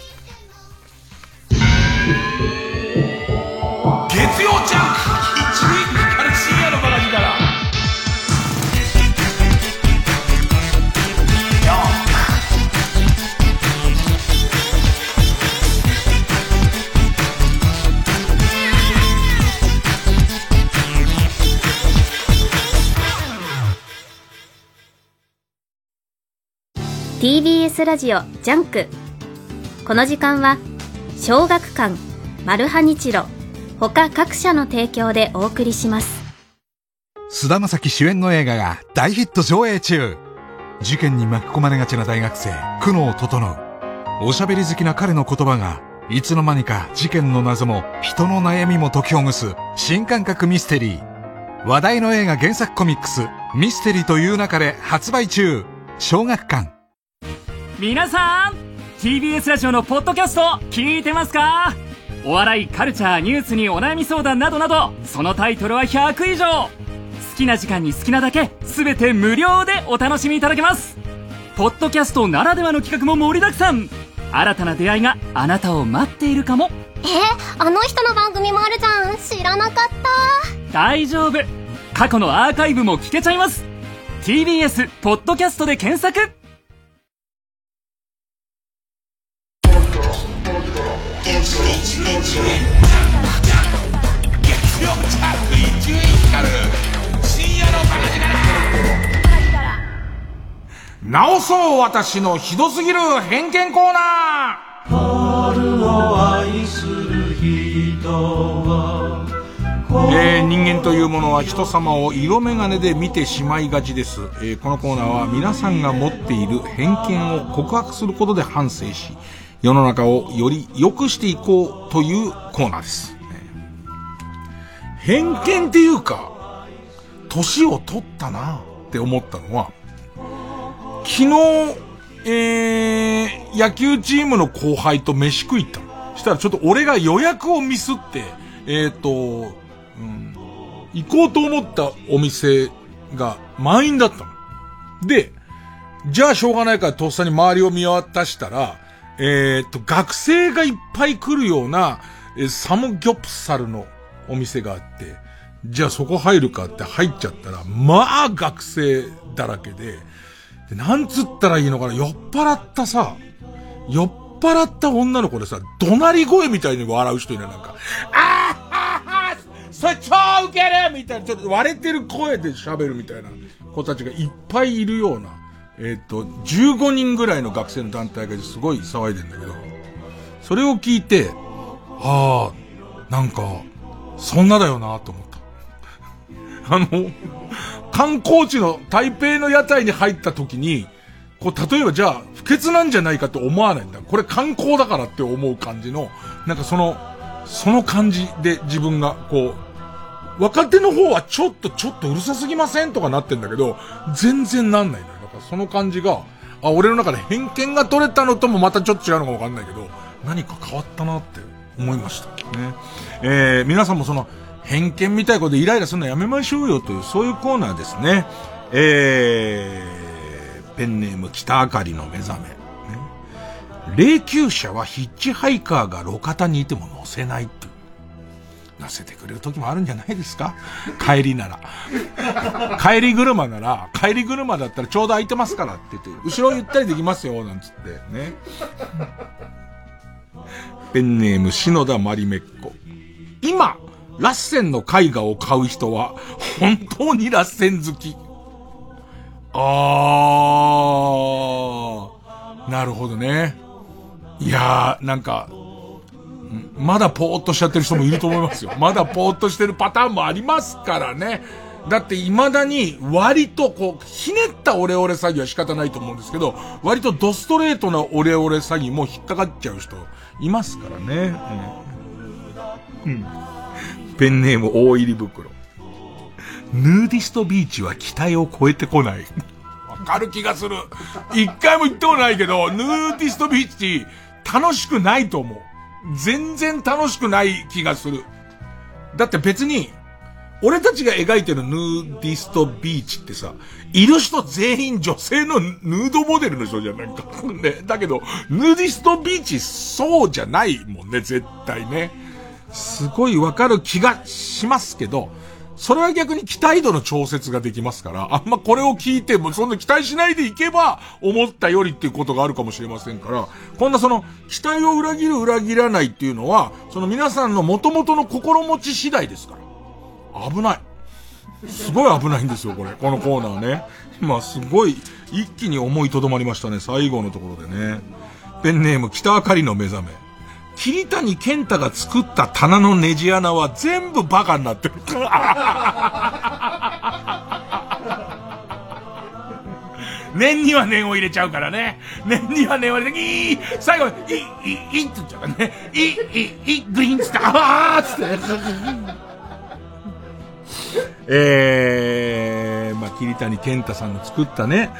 月曜ジャンク TBS ラジオジャンク」この時間は小学館マルハニチロ他各社の提供でお送りします。菅田将暉主演の映画が大ヒット上映中。事件に巻き込まれがちな大学生久能整。おしゃべり好きな彼の言葉がいつの間にか事件の謎も人の悩みも解きほぐす新感覚ミステリー。話題の映画原作コミックスミステリーという中で発売中。小学館。皆さん TBS ラジオのポッドキャスト聞いてますか？お笑いカルチャーニュースにお悩み相談などなどそのタイトルは100以上。きな時間に好きなだけ全て無料でお楽しみいただけます。ポッドキャストならではの企画も盛りだくさん。新たな出会いがあなたを待っているかも。えあの人の番組もあるじゃん。知らなかった。大丈夫。過去のアーカイブも聞けちゃいます。TBS ポッドキャストで検索月曜着伊集院光直そう私のひどすぎる偏見コーナー。春を愛する人はえー、人間というものは人様を色眼鏡で見てしまいがちです、えー、このコーナーは皆さんが持っている偏見を告白することで反省し世の中をより良くしていこうというコーナーです、偏見っていうか年を取ったなって思ったのは、昨日、えー、野球チームの後輩と飯食いったの。したらちょっと俺が予約をミスって、えっ、ー、と、うん、行こうと思ったお店が満員だったの。で、じゃあしょうがないからとっさに周りを見渡したら、えっ、と、学生がいっぱい来るような、えサムギョプサルのお店があって、じゃあそこ入るかって入っちゃったら、まあ学生だらけで、でなんつったらいいのかな、酔っ払ったさ、酔っ払った女の子でさ、怒鳴り声みたいに笑う人いないなんか、あああそれ超ウケるみたいな、ちょっと割れてる声で喋るみたいな子たちがいっぱいいるような、えっ、ー、と、15人ぐらいの学生の団体がすごい騒いでんだけど、それを聞いて、ああ、なんか、そんなだよなと思って。あの、観光地の台北の屋台に入った時に、こう、例えばじゃあ、不潔なんじゃないかって思わないんだ。これ観光だからって思う感じの、なんかその、その感じで自分が、こう、若手の方はちょっと、ちょっとうるさすぎませんとかなってんだけど、全然なんないんだ。その感じが、あ、俺の中で偏見が取れたのともまたちょっと違うのかわかんないけど、何か変わったなって思いました。ね。えー、皆さんもその、偏見みたいことでイライラするのやめましょうよという、そういうコーナーですね。えー、ペンネーム北あかりの目覚め。霊柩車はヒッチハイカーが路肩にいても乗せない乗せてくれる時もあるんじゃないですか？帰りなら。帰り車なら、帰り車だったらちょうど空いてますからって言って、後ろゆったりできますよ、なんつってね。ペンネーム篠田まりめっこ。今、ラッセンの絵画を買う人は、本当にラッセン好き。あー、なるほどね。いやー、なんか、まだぽーっとしちゃってる人もいると思いますよ。まだぽーっとしてるパターンもありますからね。だって未だに割とこう、ひねったオレオレ詐欺は仕方ないと思うんですけど、割とドストレートなオレオレ詐欺も引っかかっちゃう人いますからね。うん。うん、ペンネーム大入り袋。ヌーディストビーチは期待を超えてこない。わかる気がする。一回も行ってこないけど、ヌーディストビーチ楽しくないと思う。全然楽しくない気がする。だって別に、俺たちが描いてるヌーディストビーチってさ、いる人全員女性のヌードモデルの人じゃないか。ね。だけど、ヌーディストビーチそうじゃないもんね、絶対ね。すごいわかる気がしますけど、それは逆に期待度の調節ができますから、あんまこれを聞いてもそんな期待しないでいけば、思ったよりっていうことがあるかもしれませんから、こんなその、期待を裏切る裏切らないっていうのは、その皆さんの元々の心持ち次第ですから。危ない。すごい危ないんですよ、これ。このコーナーね。今すごい、一気に思いとどまりましたね、最後のところでね。ペンネーム、北あかりの目覚め。桐谷健太が作った棚のネジ穴は全部バカになってる。念には念を入れちゃうからね。念には念を入れて、いい最後、いい、いい、いって言っちゃうからね。いい、いい、いい、グリーンつって、あーつって。えー、まあ、桐谷健太さんの作ったね、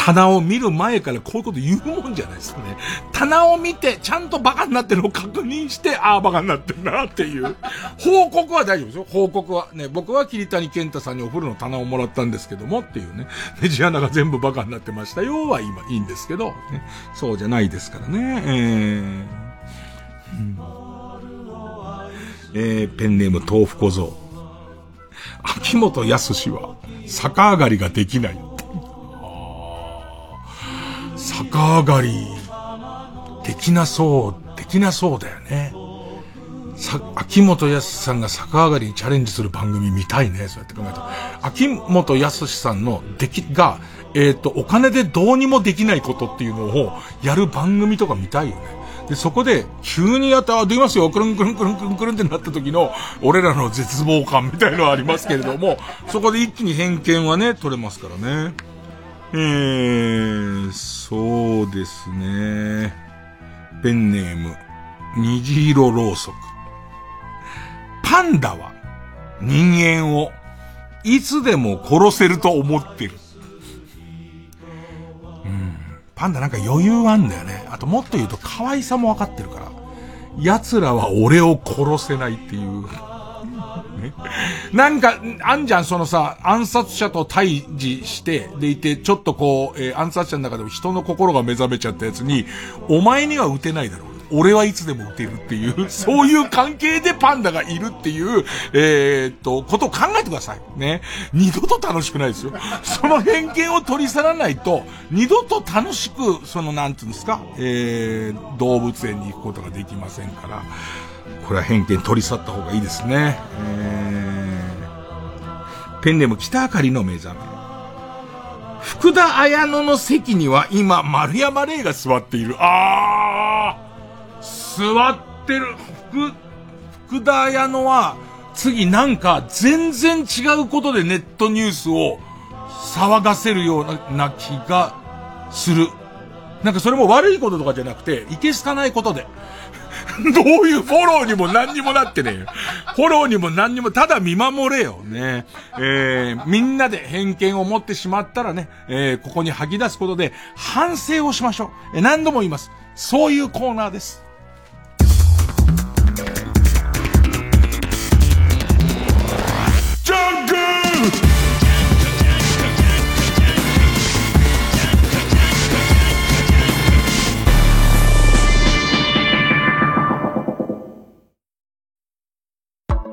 棚を見る前からこういうこと言うもんじゃないですかね。棚を見て、ちゃんとバカになってるのを確認して、ああ、バカになってるなっていう。報告は大丈夫ですよ。報告は。ね、僕は桐谷健太さんにお風呂の棚をもらったんですけどもっていうね。ネジ穴が全部バカになってましたよは今いいんですけど、ね、そうじゃないですからね。えー、うんえー、ペンネーム豆腐小僧。秋元康は逆上がりができない。逆上がり、できなそう、できなそうだよね。さ、秋元康さんが逆上がりにチャレンジする番組見たいね、そうやって考えたら。秋元康さんのでき、が、えっ、ー、と、お金でどうにもできないことっていうのをやる番組とか見たいよね。で、そこで、急にやった、できますよ、くるんくるんくるんくるんくるんってなった時の、俺らの絶望感みたいのはありますけれども、そこで一気に偏見はね、取れますからね。えー、そうですね。ペンネーム、虹色ろうそく。パンダは人間をいつでも殺せると思ってる。うん。パンダなんか余裕あんだよね。あともっと言うと可愛さもわかってるから。奴らは俺を殺せないっていう。ね。なんか、あんじゃん、そのさ、暗殺者と対峙して、でいて、ちょっとこう、えー、暗殺者の中でも人の心が目覚めちゃったやつに、お前には撃てないだろう。俺はいつでも撃てるっていう、そういう関係でパンダがいるっていう、えー、っと、ことを考えてください。ね。二度と楽しくないですよ。その偏見を取り去らないと、二度と楽しく、その、なんていうんですか、えー、動物園に行くことができませんから、これは偏見取り去った方がいいですね。えー、ペンネーム北あかりの目覚め。福田彩乃の席には今、丸山礼が座っている。あー座ってる。福、福田彩乃は、次なんか全然違うことでネットニュースを騒がせるような気がする。なんかそれも悪いこととかじゃなくて、いけすかないことで。どういうフォローにも何にもなってねえよ。フォローにも何にも、ただ見守れよ。ね。えー、みんなで偏見を持ってしまったらね、えー、ここに吐き出すことで反省をしましょう。えー、何度も言います。そういうコーナーです。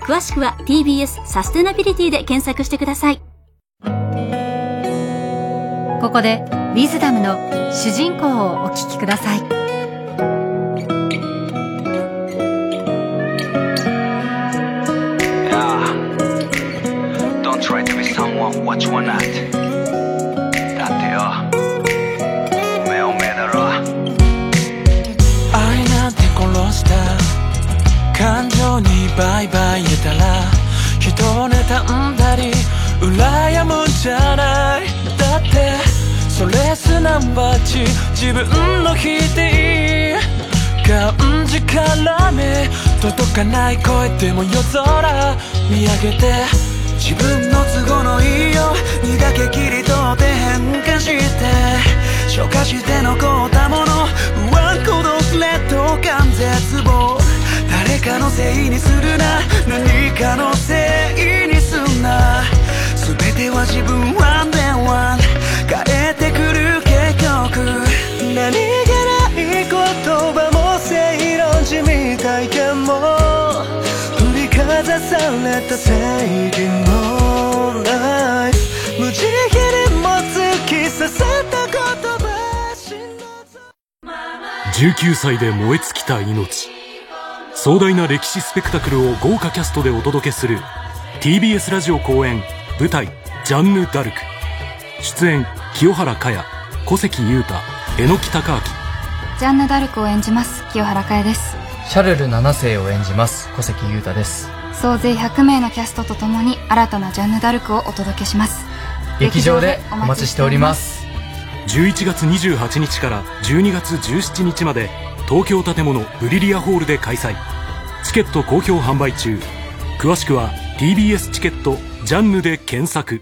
詳しくは TBS サステナビリティで検索してください。ここで、ウィズダムの主人公をお聞きください。what you want not だってバイバイ言えたら人を妬んだり羨むんじゃない。だってそれすなわち自分の否定がんじからめ届かない声でも夜空見上げて自分の都合のいいよにだけ切り取って変化して。消化して残ったもの。ワンコドスレッド感絶望。誰かのせいにするな。何かのせいにすんな。全ては自分ワンデンワン変えてくる結局。何気ない言葉も正論じみ体験も。かざされた正義のライフ無慈悲にも突き刺さった言葉19歳で燃え尽きた命。壮大な歴史スペクタクルを豪華キャストでお届けする TBS ラジオ公演舞台「ジャンヌ・ダルク」出演清原果耶小関裕太榎木隆明。ジャンヌ・ダルクを演じます清原果耶です。シャルル7世を演じます小関裕太です。総勢100名のキャストとともに新たなジャンヌ・ダルクをお届けします。劇場でお待ちしております。11月28日から12月17日まで東京建物ブリリアホールで開催。チケット好評販売中。詳しくは TBS チケットジャンヌで検索。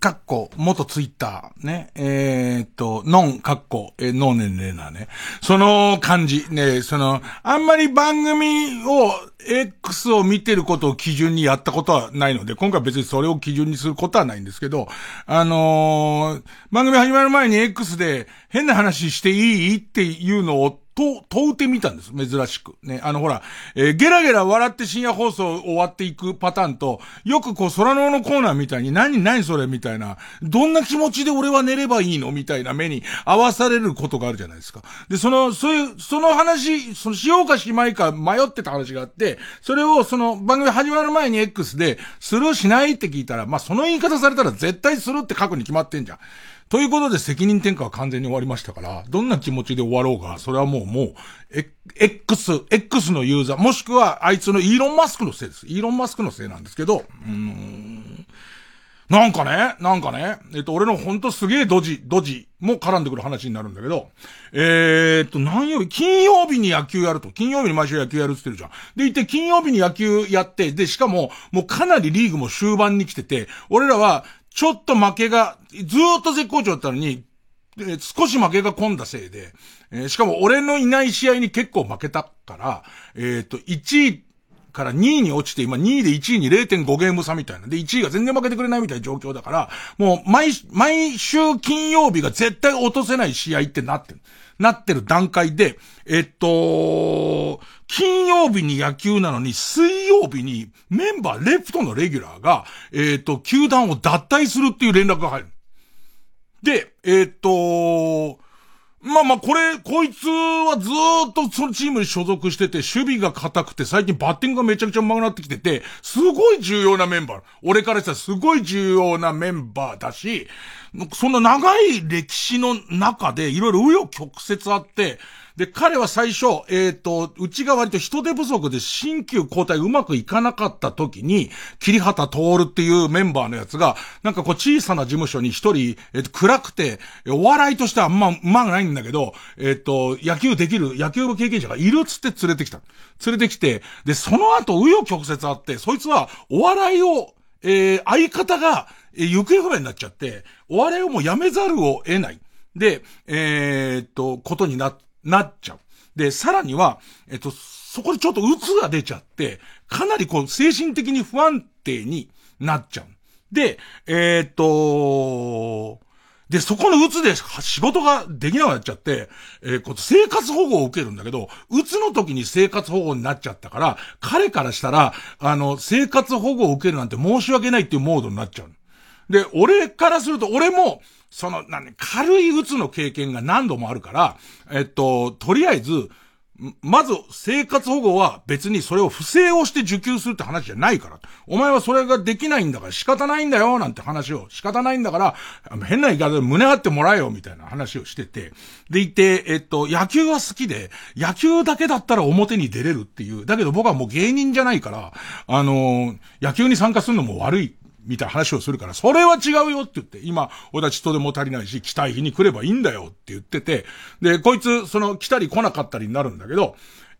かっこ、元ツイッター、ね、えー、っと、ノン、かっこ、え、ノーネンレーナーね。その感じ、ね、その、あんまり番組を、X を見てることを基準にやったことはないので、今回は別にそれを基準にすることはないんですけど、あのー、番組始まる前に X で変な話していい？っていうのをと、問うてみたんです。珍しく。ね。あのほら、えー、ゲラゲラ笑って深夜放送終わっていくパターンと、よくこう、空ののコーナーみたいに、何、何それみたいな、どんな気持ちで俺は寝ればいいのみたいな目に合わされることがあるじゃないですか。で、その、そういう、その話、その、しようかしまいか迷ってた話があって、それをその番組始まる前に X で、スルーしないって聞いたら、まあ、その言い方されたら絶対するって書くに決まってんじゃん。ということで責任転嫁は完全に終わりましたから、どんな気持ちで終わろうが、それはもう、もう、X、X のユーザー、もしくはあいつのイーロンマスクのせいです。イーロンマスクのせいなんですけど、うん。なんかね、なんかね、えっと、俺のほんとすげえドジ、ドジも絡んでくる話になるんだけど、えー、っと、何曜日、金曜日に野球やると。金曜日に毎週野球やるって言ってるじゃん。で、いて金曜日に野球やって、で、しかも、もうかなりリーグも終盤に来てて、俺らは、ちょっと負けが、ずーっと絶好調だったのに、少し負けが込んだせいで、えー、しかも俺のいない試合に結構負けたから、えっ、ー、と、1位から2位に落ちて、今2位で1位に0.5ゲーム差みたいな。で、1位が全然負けてくれないみたいな状況だから、もう毎、毎週金曜日が絶対落とせない試合ってなってる。なってる段階で、えっと、金曜日に野球なのに、水曜日にメンバー、レフトのレギュラーが、えっと、球団を脱退するっていう連絡が入る。で、えっと、まあまあ、これ、こいつはずーっとそのチームに所属してて、守備が硬くて、最近バッティングがめちゃくちゃ上手くなってきてて、すごい重要なメンバー。俺からしたらすごい重要なメンバーだし、そんな長い歴史の中で、いろいろ紆余曲折あって、で、彼は最初、えっ、ー、と、うちが割と人手不足で新旧交代うまくいかなかった時に、桐畑徹っていうメンバーのやつが、なんかこう小さな事務所に一人、えっ、ー、と、暗くて、お笑いとしてはあんまうまくないんだけど、えっ、ー、と、野球できる、野球部経験者がいるっつって連れてきた。連れてきて、で、その後、紆余曲折あって、そいつは、お笑いを、えー、相方が、え、行方不明になっちゃって、お笑いをもうやめざるを得ない。で、えー、っと、ことになって、なっちゃう。で、さらには、えっと、そこでちょっと鬱が出ちゃって、かなりこう、精神的に不安定になっちゃう。で、えー、っと、で、そこの鬱で仕事ができなくなっちゃって、えー、こ生活保護を受けるんだけど、鬱の時に生活保護になっちゃったから、彼からしたら、あの、生活保護を受けるなんて申し訳ないっていうモードになっちゃう。で、俺からすると、俺も、その、何、軽い鬱の経験が何度もあるから、えっと、とりあえず、まず、生活保護は別にそれを不正をして受給するって話じゃないから。お前はそれができないんだから仕方ないんだよ、なんて話を、仕方ないんだから、変な言い方で胸張ってもらえよ、みたいな話をしてて。でいて、えっと、野球は好きで、野球だけだったら表に出れるっていう。だけど僕はもう芸人じゃないから、あの野球に参加するのも悪いみたいな話をするから、それは違うよって言って、今、俺たち人でも足りないし、来たい日に来ればいいんだよって言ってて、で、こいつ、その、来たり来なかったりになるんだけど、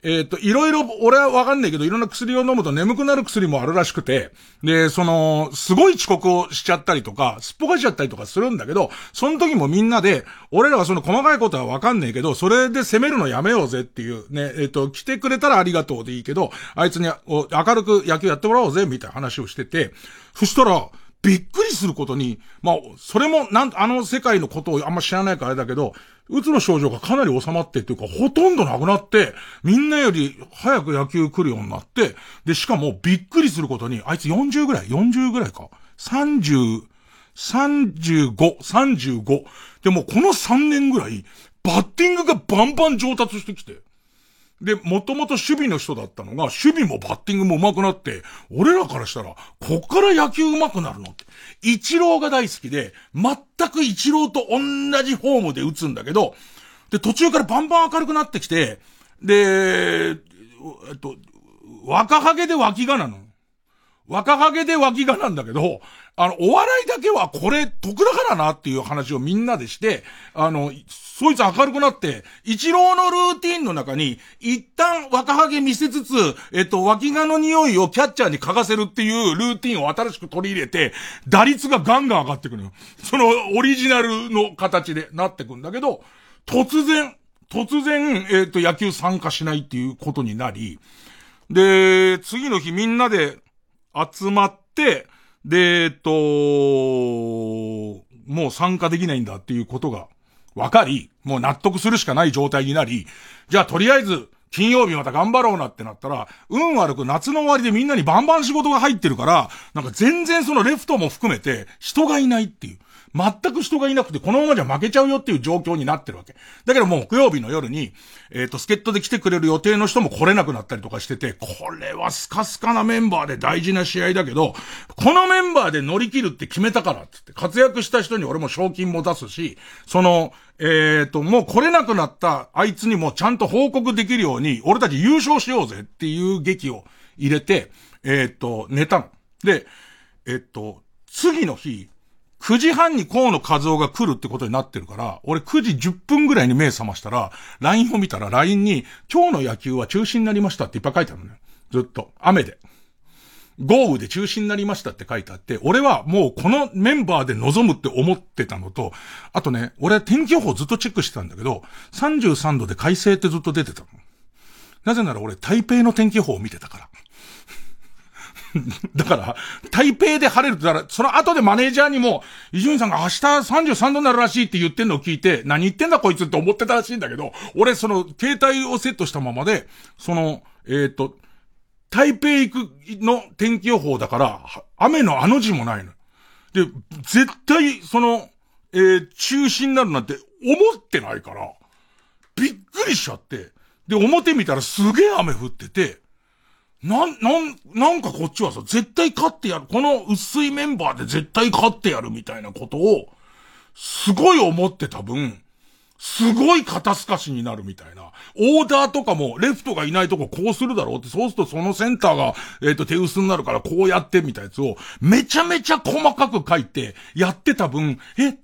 えっ、ー、と、いろいろ、俺はわかんないけど、いろんな薬を飲むと眠くなる薬もあるらしくて、で、その、すごい遅刻をしちゃったりとか、すっぽかしちゃったりとかするんだけど、その時もみんなで、俺らはその細かいことはわかんないけど、それで責めるのやめようぜっていう、ね、えっ、ー、と、来てくれたらありがとうでいいけど、あいつに明るく野球やってもらおうぜ、みたいな話をしてて、そしたら、びっくりすることに、まあ、それも、なん、あの世界のことをあんま知らないからあれだけど、うつの症状がかなり収まってっていうか、ほとんどなくなって、みんなより早く野球来るようになって、で、しかもびっくりすることに、あいつ40ぐらい ?40 ぐらいか ?30、35、35。でもこの3年ぐらい、バッティングがバンバン上達してきて。で、もともと守備の人だったのが、守備もバッティングも上手くなって、俺らからしたら、こっから野球上手くなるのって。一郎が大好きで、全く一郎と同じフォームで打つんだけど、で、途中からバンバン明るくなってきて、で、えっと、若ハゲで脇がなの。若ハゲで脇がなんだけど、あの、お笑いだけはこれ得だからなっていう話をみんなでして、あの、そいつ明るくなって、一郎のルーティンの中に、一旦若ハゲ見せつつ、えっと、脇がの匂いをキャッチャーに嗅がせるっていうルーティンを新しく取り入れて、打率がガンガン上がってくるよ。そのオリジナルの形でなってくんだけど、突然、突然、えっと、野球参加しないっていうことになり、で、次の日みんなで集まって、で、えっと、もう参加できないんだっていうことが分かり、もう納得するしかない状態になり、じゃあとりあえず、金曜日また頑張ろうなってなったら、運悪く夏の終わりでみんなにバンバン仕事が入ってるから、なんか全然そのレフトも含めて人がいないっていう。全く人がいなくて、このままじゃ負けちゃうよっていう状況になってるわけ。だけどもう木曜日の夜に、えっ、ー、と、助っ人で来てくれる予定の人も来れなくなったりとかしてて、これはスカスカなメンバーで大事な試合だけど、このメンバーで乗り切るって決めたからってって、活躍した人に俺も賞金も出すし、その、えっ、ー、と、もう来れなくなったあいつにもちゃんと報告できるように、俺たち優勝しようぜっていう劇を入れて、えっ、ー、と、寝たの。で、えっ、と、次の日、9時半に河野和夫が来るってことになってるから、俺9時10分ぐらいに目覚ましたら、LINE を見たら LINE に、今日の野球は中止になりましたっていっぱい書いてあるのね。ずっと。雨で。豪雨で中止になりましたって書いてあって、俺はもうこのメンバーで臨むって思ってたのと、あとね、俺は天気予報ずっとチェックしてたんだけど、33度で快晴ってずっと出てたの。なぜなら俺台北の天気予報を見てたから。だから、台北で晴れると、だから、その後でマネージャーにも、伊集院さんが明日33度になるらしいって言ってんのを聞いて、何言ってんだこいつって思ってたらしいんだけど、俺その、携帯をセットしたままで、その、えっ、と、台北行くの天気予報だから、雨のあの字もないの。で、絶対、その、えー中止になるなんて思ってないから、びっくりしちゃって、で、表見たらすげえ雨降ってて、なん、なん、なんかこっちはさ、絶対勝ってやる。この薄いメンバーで絶対勝ってやるみたいなことを、すごい思ってた分、すごい肩透かしになるみたいな。オーダーとかも、レフトがいないとここうするだろうって、そうするとそのセンターが、えっ、と、手薄になるからこうやってみたいなやつを、めちゃめちゃ細かく書いて、やってた分、え。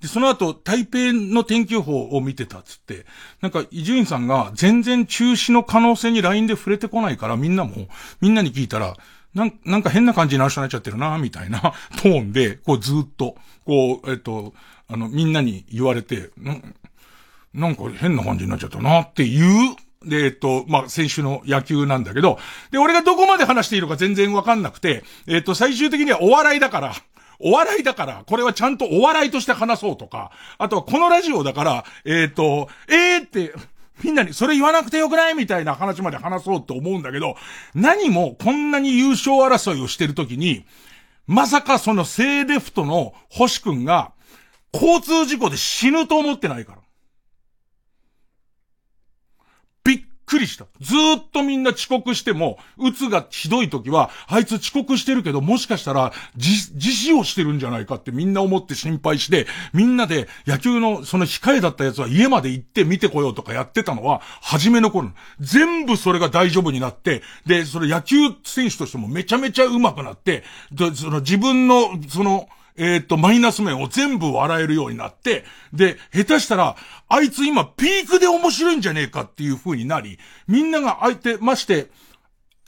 で、その後、台北の天気予報を見てたっつって、なんか、伊集院さんが全然中止の可能性に LINE で触れてこないから、みんなも、みんなに聞いたら、なんなんか変な感じになる人になっちゃってるな、みたいな トーンで、こうずっと、こう、えっと、あの、みんなに言われて、なんなんか変な感じになっちゃったなっていう、で、えっと、まあ、先週の野球なんだけど、で、俺がどこまで話していいのか全然わかんなくて、えっと、最終的にはお笑いだから、お笑いだから、これはちゃんとお笑いとして話そうとか、あとはこのラジオだから、えっと、えーって、みんなにそれ言わなくてよくないみたいな話まで話そうって思うんだけど、何もこんなに優勝争いをしてるときに、まさかそのセーレフトの星くんが、交通事故で死ぬと思ってないから。びっくりした。ずーっとみんな遅刻しても、うつがひどい時は、あいつ遅刻してるけど、もしかしたら、自、自死をしてるんじゃないかってみんな思って心配して、みんなで野球のその控えだったやつは家まで行って見てこようとかやってたのは、初めの頃。全部それが大丈夫になって、で、それ野球選手としてもめちゃめちゃ上手くなって、で、その自分の、その、えっ、と、マイナス面を全部笑えるようになって、で、下手したら、あいつ今ピークで面白いんじゃねえかっていう風になり、みんなが相手、まして、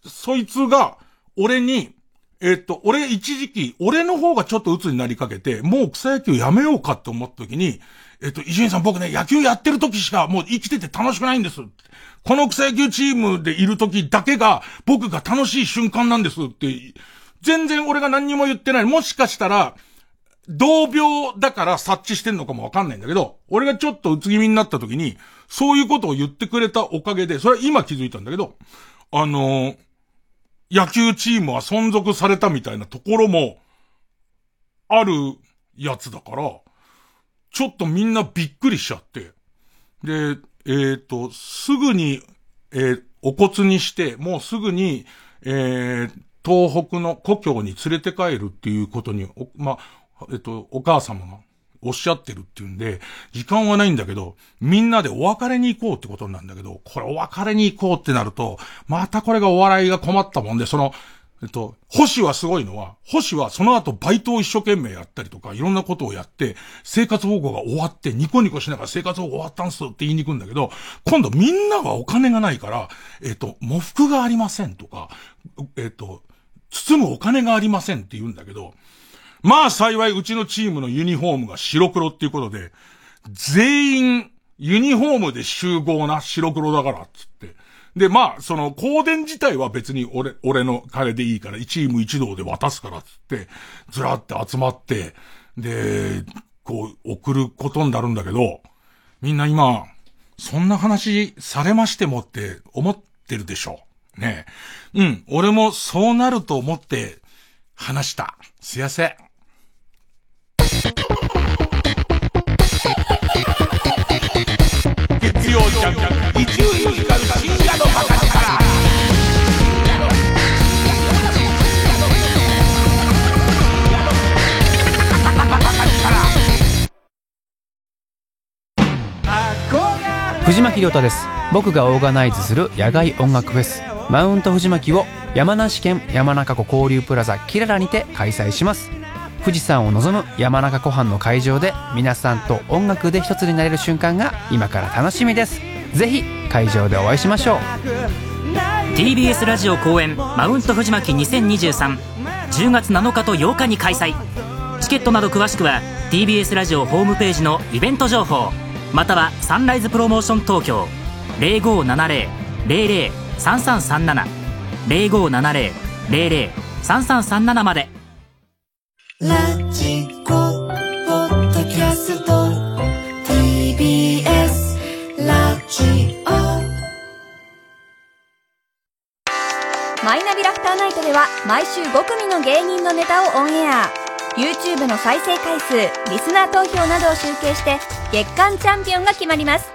そいつが、俺に、えっ、と、俺一時期、俺の方がちょっと鬱になりかけて、もう草野球やめようかって思った時に、えっ、と、伊集院さん僕ね、野球やってる時しかもう生きてて楽しくないんです。この草野球チームでいる時だけが、僕が楽しい瞬間なんですって、全然俺が何にも言ってない。もしかしたら、同病だから察知してんのかもわかんないんだけど、俺がちょっとうつ気味になった時に、そういうことを言ってくれたおかげで、それは今気づいたんだけど、あのー野球チームは存続されたみたいなところも、あるやつだから、ちょっとみんなびっくりしちゃって。で、えっ、と、すぐに、えーお骨にして、もうすぐに、えー東北の故郷に連れて帰るっていうことに、ま、えっ、と、お母様がおっしゃってるっていうんで、時間はないんだけど、みんなでお別れに行こうってことなんだけど、これお別れに行こうってなると、またこれがお笑いが困ったもんで、その、えっと、星はすごいのは、星はその後バイトを一生懸命やったりとか、いろんなことをやって、生活保護が終わって、ニコニコしながら生活保護終わったんすって言いに行くんだけど、今度みんながお金がないから、えっと、喪服がありませんとか、えっと、包むお金がありませんって言うんだけど、まあ幸いうちのチームのユニフォームが白黒っていうことで、全員ユニフォームで集合な白黒だからっつって。で、まあ、その、香典自体は別に俺、俺の金でいいから、チーム一同で渡すからっつって、ずらって集まって、で、こう、送ることになるんだけど、みんな今、そんな話されましてもって思ってるでしょ。ねえ。うん、俺もそうなると思って話した。すやせ。月曜ジャンク一流ミュージカル深夜のバカ力藤巻亮太です。僕がオーガナイズする野外音楽フェスマウント藤巻を山梨県山中湖交流プラザキララにて開催します。富士山を望む山中湖畔の会場で皆さんと音楽で一つになれる瞬間が今から楽しみです。ぜひ会場でお会いしましょう。TBS ラジオ公演マウント藤巻2023 10月7日と8日に開催。チケットなど詳しくは TBS ラジオホームページのイベント情報またはサンライズプロモーション東京0570-003337 0570 003337まで。ラジコポッドキャスト。TBS ラジオマイナビラフターナイトでは毎週5組の芸人のネタをオンエア YouTube の再生回数リスナー投票などを集計して月間チャンピオンが決まります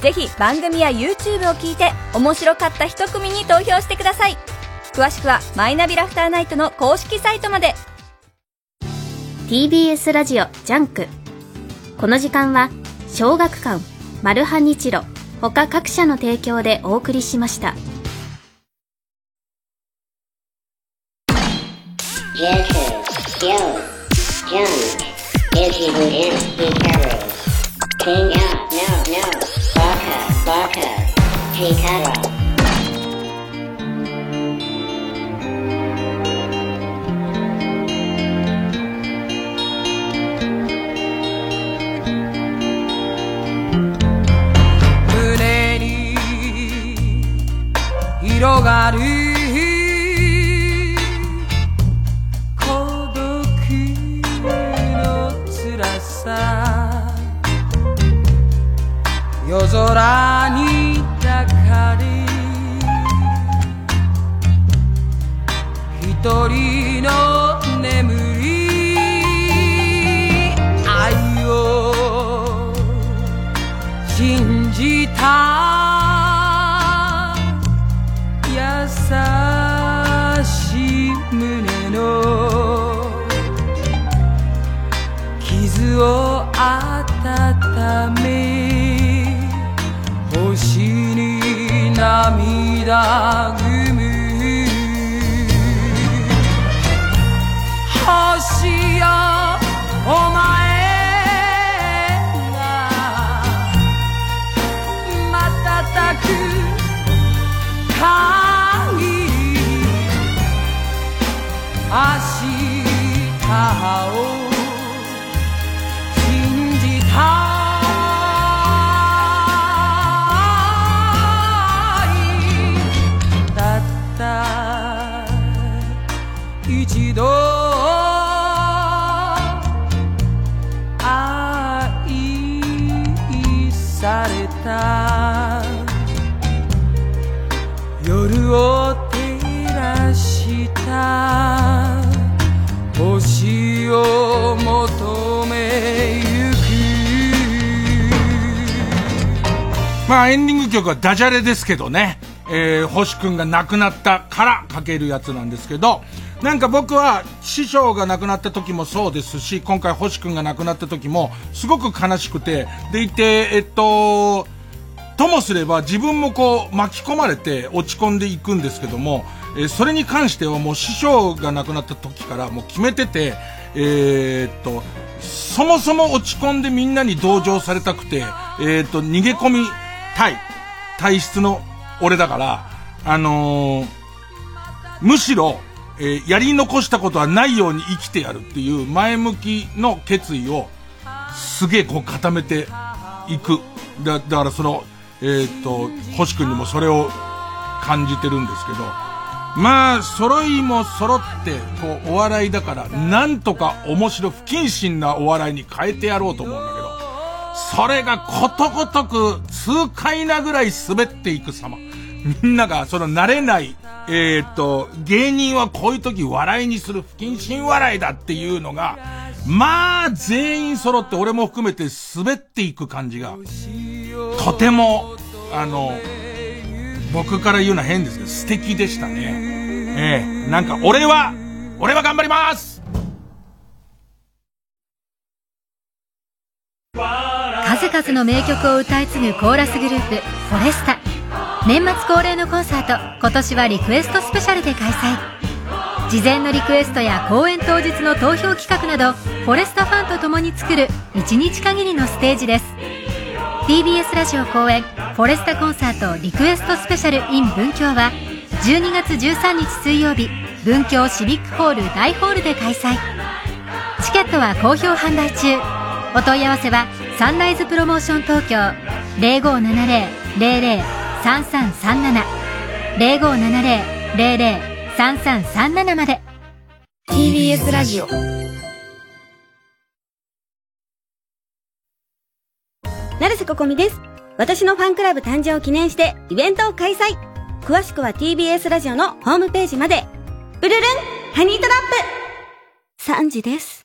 ぜひ番組や YouTube を聞いて面白かった一組に投票してください。詳しくはマイナビラフターナイトの公式サイトまで。TBS ラジオジャンクこの時間は小学館マルハニチロ他各社の提供でお送りしましたがる孤独の辛さ。夜空に抱かれ一人の眠り。রাগ まあエンディング曲はダジャレですけどね、えー、星くんが亡くなったからかけるやつなんですけど、なんか僕は師匠が亡くなった時もそうですし、今回星くんが亡くなった時もすごく悲しくて、でいて、えっと、ともすれば自分もこう巻き込まれて落ち込んでいくんですけども、えーそれに関してはもう師匠が亡くなった時からもう決めてて、えーっと、そもそも落ち込んでみんなに同情されたくて、えーっと、逃げ込みたい、体質の俺だから、あのーむしろ、えーやり残したことはないように生きてやるっていう前向きの決意をすげえこう固めていく。だ、だからその、えーっと、星くんにもそれを感じてるんですけど、まあ、揃いも揃って、こう、お笑いだから、なんとか面白、不謹慎なお笑いに変えてやろうと思うんだけど、それがことごとく、痛快なぐらい滑っていく様。みんなが、その慣れない、えーっと、芸人はこういう時笑いにする不謹慎笑いだっていうのが、まあ、全員揃って俺も含めて滑っていく感じが、とても、あの、僕から言うのは変ですけど、素敵でしたね。ええなんか、俺は、俺は頑張ります数々の名曲を歌い継ぐコーラスグループフォレスタ。年末恒例のコンサート今年はリクエストスペシャルで開催。事前のリクエストや公演当日の投票企画などフォレスタファンと共に作る1日限りのステージです。TBS ラジオ公演フォレスタコンサートリクエストスペシャル in 文京は12月13日水曜日文京シビックホール大ホールで開催。チケットは好評販売中。お問い合わせはサンライズプロモーション東京0570-003337 0570-003337まで TBS ラジオ成瀬ここみです。私のファンクラブ誕生を記念してイベントを開催。詳しくは TBS ラジオのホームページまで。うるるんハニートラップ !3 時です。